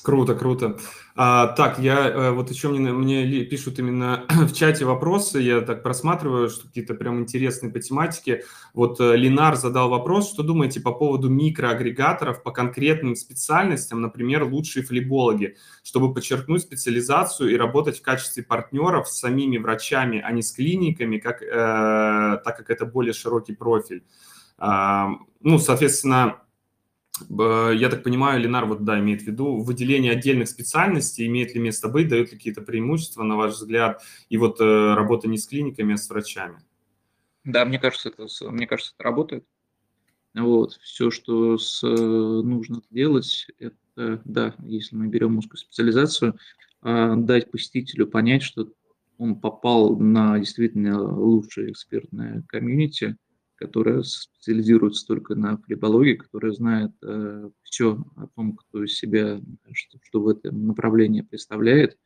Круто, круто. А, так, я э, вот еще мне, мне пишут именно в чате вопросы, я так просматриваю, что какие-то прям интересные по тематике. Вот э, Ленар задал вопрос, что думаете по поводу микроагрегаторов по конкретным специальностям, например, лучшие флебологи, чтобы подчеркнуть специализацию и работать в качестве партнеров с самими врачами, а не с клиниками, как, э, так как это более широкий профиль. А, ну, соответственно, я так понимаю, Ленар вот, да, имеет в виду выделение отдельных специальностей, имеет ли место быть, дает ли какие-то преимущества, на ваш взгляд, и вот э, работа не с клиниками, а с врачами? Да, мне кажется, это, мне кажется, это работает. Вот, все, что с, нужно делать, это, да, если мы берем узкую специализацию, а, дать посетителю понять, что он попал на действительно лучшее экспертное комьюнити – которая специализируется только на флебологии, которая знает э, все о том, кто из себя, что, что в этом направлении представляет.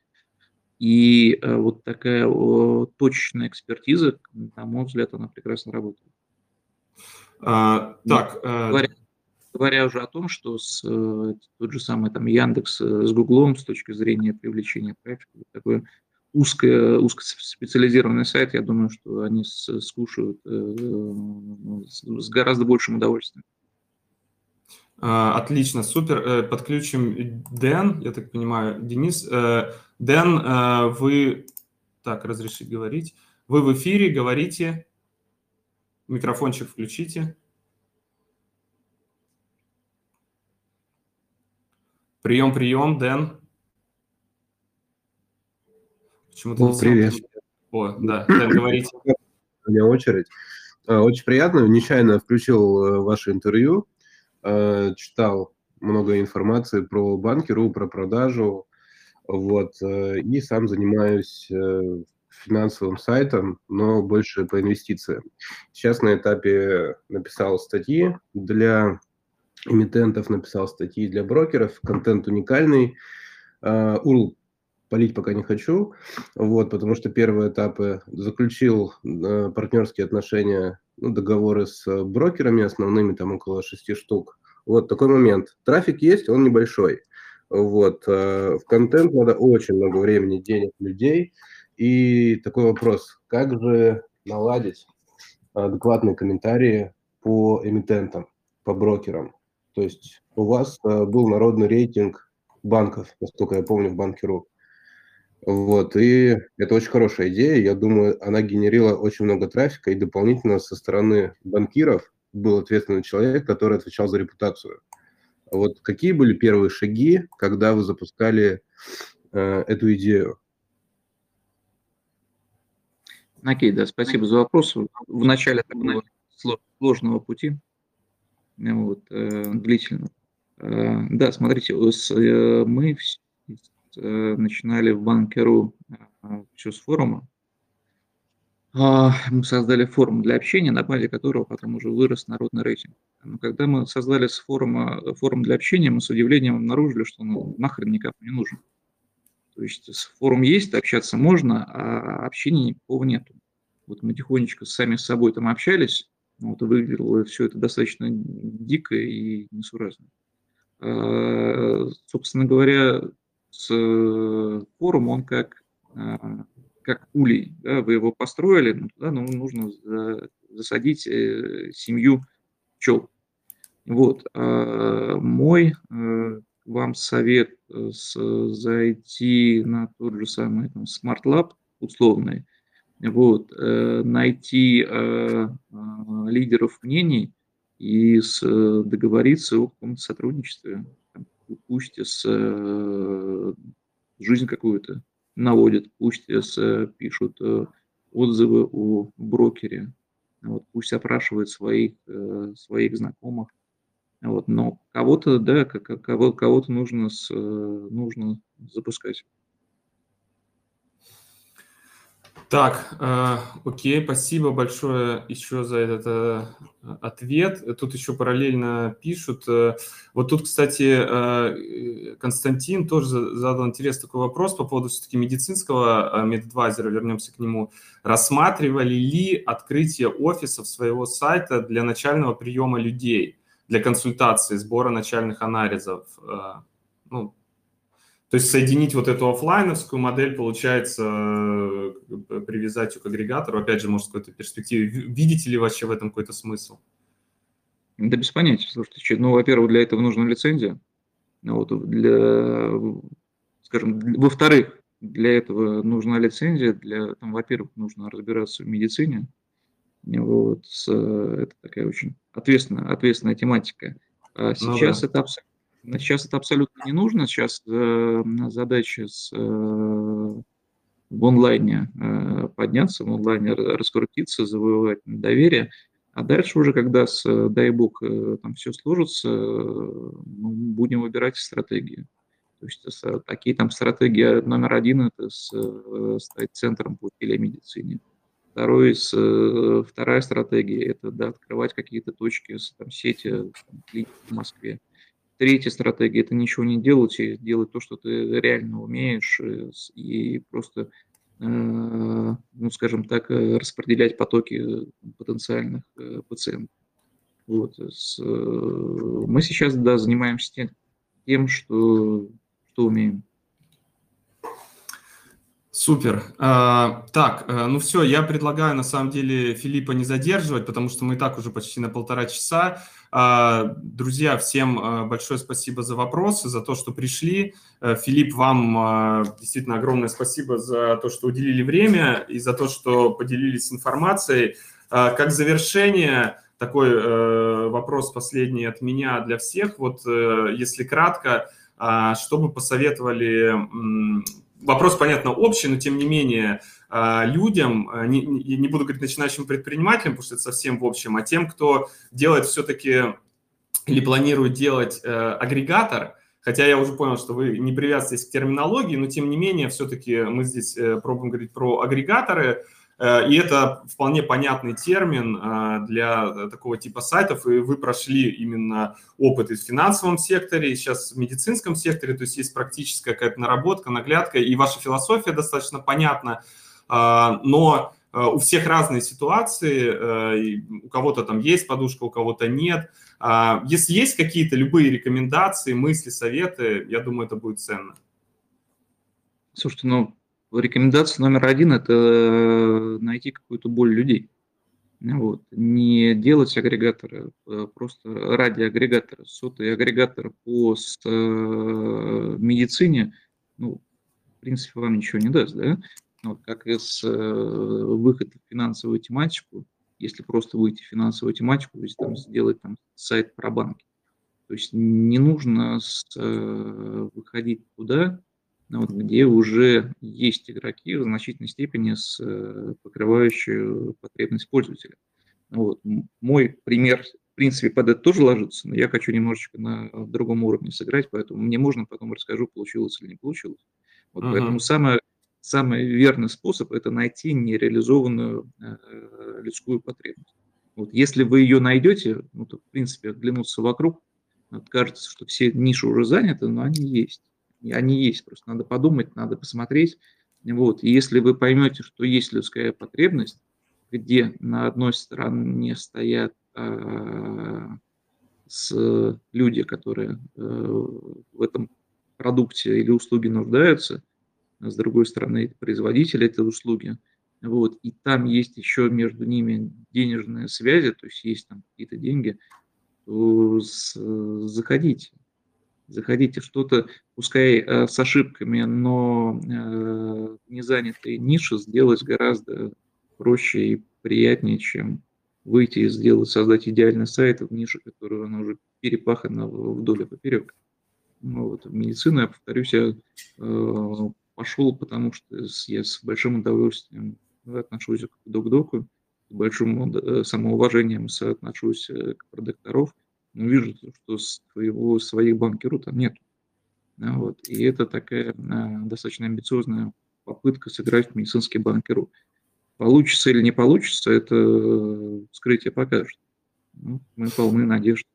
И э, вот такая о, точечная экспертиза, на мой взгляд, она прекрасно работает. А, так, э... говоря, говоря уже о том, что с, э, тот же самый там Яндекс э, с Гуглом с точки зрения привлечения трафика, такое узкое, узкоспециализированный сайт, я думаю, что они скушают э, с гораздо большим удовольствием. Отлично, супер. Подключим Дэн, я так понимаю, Денис. Дэн, вы... Так, разрешить говорить. Вы в эфире, говорите. Микрофончик включите. Прием, прием, Дэн. Почему-то О, привет. О, да, Дэн, говорите. У меня очередь. А, очень приятно. Нечаянно включил э, ваше интервью, э, читал много информации про банкиру, про продажу, вот, э, и сам занимаюсь финансовым сайтом, но больше по инвестициям. Сейчас на этапе написал статьи для эмитентов, написал статьи для брокеров, контент уникальный. URL палить пока не хочу, вот, потому что первые этапы заключил э, партнерские отношения, ну, договоры с брокерами основными, там около шести штук. Вот такой момент. Трафик есть, он небольшой. Вот, э, в контент надо очень много времени, денег, людей. И такой вопрос, как же наладить адекватные комментарии по эмитентам, по брокерам? То есть у вас э, был народный рейтинг банков, насколько я помню, в Банке.ру. Вот, и это очень хорошая идея. Я думаю, она генерила очень много трафика, и дополнительно со стороны банкиров был ответственный человек, который отвечал за репутацию. Вот какие были первые шаги, когда вы запускали э, эту идею? Окей, да, спасибо за вопрос. В начале такого сложного пути, вот, э, длительного. Э, да, смотрите, э, мы начинали в банкеру э, все с форума. А, мы создали форум для общения, на базе которого потом уже вырос народный рейтинг. Но когда мы создали с форума, форум для общения, мы с удивлением обнаружили, что он нахрен никому не нужен. То есть форум есть, общаться можно, а общения никакого нету. Вот мы тихонечко сами с собой там общались, вот, выглядело все это достаточно дико и несуразно. А, собственно говоря, с э, форум, он как, а, как улей. Да, вы его построили, но туда ну, нужно засадить э, семью пчел. Вот. А мой э, вам совет зайти на тот же самый там, Smart Lab условный, вот, найти лидеров мнений и договориться о каком-то сотрудничестве пусть с э, жизнь какую-то наводят, пусть с, пишут э, отзывы о брокере, вот, пусть опрашивают своих, э, своих знакомых, вот, но кого-то, да, кого, кого-то нужно, с, нужно запускать. Так, э, окей, спасибо большое еще за этот э, ответ. Тут еще параллельно пишут. Э, вот тут, кстати, э, Константин тоже задал интересный такой вопрос по поводу все-таки медицинского э, медадвайзера, вернемся к нему. Рассматривали ли открытие офисов своего сайта для начального приема людей, для консультации, сбора начальных анализов? Э, ну, то есть соединить вот эту офлайновскую модель, получается, э, привязать ее к агрегатору, опять же, может, с какой-то перспективе. Видите ли вообще в этом какой-то смысл? Да без понятия. Слушайте, ну, во-первых, для этого нужна лицензия. Ну, вот для, скажем, во-вторых, для этого нужна лицензия. Для, там, во-первых, нужно разбираться в медицине. Вот, с, это такая очень ответственная, ответственная тематика. А сейчас ну, да. это абсолютно Сейчас это абсолютно не нужно. Сейчас э, задача с, э, в онлайне э, подняться, в онлайне раскрутиться, завоевать доверие. А дальше уже, когда, с, дай бог, э, там все сложится, э, будем выбирать стратегии. То есть с, такие там стратегии номер один – это с, э, стать центром по телемедицине. Второй, с, э, вторая стратегия – это да, открывать какие-то точки, там, сети там, в Москве. Третья стратегия – это ничего не делать и делать то, что ты реально умеешь, э, и просто, э, ну, скажем так, э, распределять потоки потенциальных пациентов. Вот. Мы сейчас, да, занимаемся тем, что, что умеем. Супер. А, так, ну все, я предлагаю на самом деле Филиппа не задерживать, потому что мы и так уже почти на полтора часа. Друзья, всем большое спасибо за вопросы, за то, что пришли. Филипп, вам действительно огромное спасибо за то, что уделили время и за то, что поделились информацией. Как завершение, такой вопрос последний от меня для всех. Вот если кратко, что бы посоветовали вопрос, понятно, общий, но тем не менее а, людям, а, не, не буду говорить начинающим предпринимателям, потому что это совсем в общем, а тем, кто делает все-таки или планирует делать э, агрегатор, хотя я уже понял, что вы не привязываетесь к терминологии, но тем не менее все-таки мы здесь э, пробуем говорить про агрегаторы, и это вполне понятный термин э, для такого типа сайтов, и вы прошли именно опыт и в финансовом секторе, и сейчас в медицинском секторе, то есть есть практическая какая-то наработка, наглядка, и ваша философия достаточно понятна, э, но у всех разные ситуации, у кого-то там есть подушка, у кого-то нет. Если есть какие-то любые рекомендации, мысли, советы, я думаю, это будет ценно. Слушайте, ну, Рекомендация номер один – это э, найти какую-то боль людей. Вот. Не делать агрегаторы э, просто ради агрегатора. Сотый агрегатор по э, медицине, ну, в принципе, вам ничего не даст, да? Вот, как и с выхода в финансовую тематику, если просто выйти в финансовую тематику, то есть там сделать там сайт про банки. То есть не нужно с, выходить туда, вот, где уже есть игроки в значительной степени с э, покрывающие потребность пользователя. Вот. Мой пример, в принципе, под это тоже ложится, но я хочу немножечко на другом уровне сыграть, поэтому мне можно потом расскажу, получилось или не получилось. Вот, uh-huh. Поэтому самое, самый верный способ – это найти нереализованную э, людскую потребность. Вот, если вы ее найдете, ну, то, в принципе, оглянуться вокруг, вот, кажется, что все ниши уже заняты, но они есть они есть, просто надо подумать, надо посмотреть. Вот. И если вы поймете, что есть людская потребность, где на одной стороне стоят э, с люди, которые э, в этом продукте или услуге нуждаются, а с другой стороны это производитель этой услуги, вот, и там есть еще между ними денежные связи, то есть есть там какие-то деньги, то с, заходите, заходите что-то, пускай э, с ошибками, но э, не занятой ниши сделать гораздо проще и приятнее, чем выйти и сделать, создать идеальный сайт в нише, которую она уже перепахана вдоль и поперек. Ну, вот, в медицину, я повторюсь, я э, пошел, потому что я с большим удовольствием отношусь к док-доку, с большим э, самоуважением отношусь э, к продукторов, но вижу, что своего, своих банкиров там нет. Да, вот. И это такая а, достаточно амбициозная попытка сыграть в медицинский банкиру. Получится или не получится, это вскрытие покажет. Ну, мы полны надежд.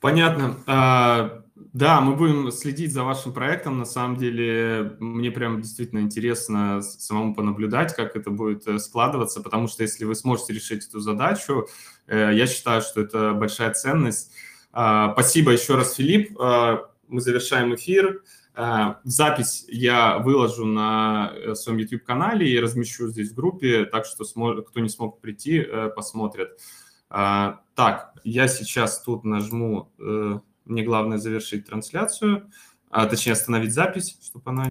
Понятно. А, да, мы будем следить за вашим проектом. На самом деле, мне прям действительно интересно самому понаблюдать, как это будет э, складываться, потому что если вы сможете решить эту задачу, э, я считаю, что это большая ценность. А, спасибо еще раз, Филипп. А, мы завершаем эфир. Запись я выложу на э, своем YouTube-канале и размещу здесь в группе, так что кто не смог прийти, посмотрят. А, так, я сейчас тут нажму, э, мне главное завершить трансляцию, а, точнее остановить запись, чтобы она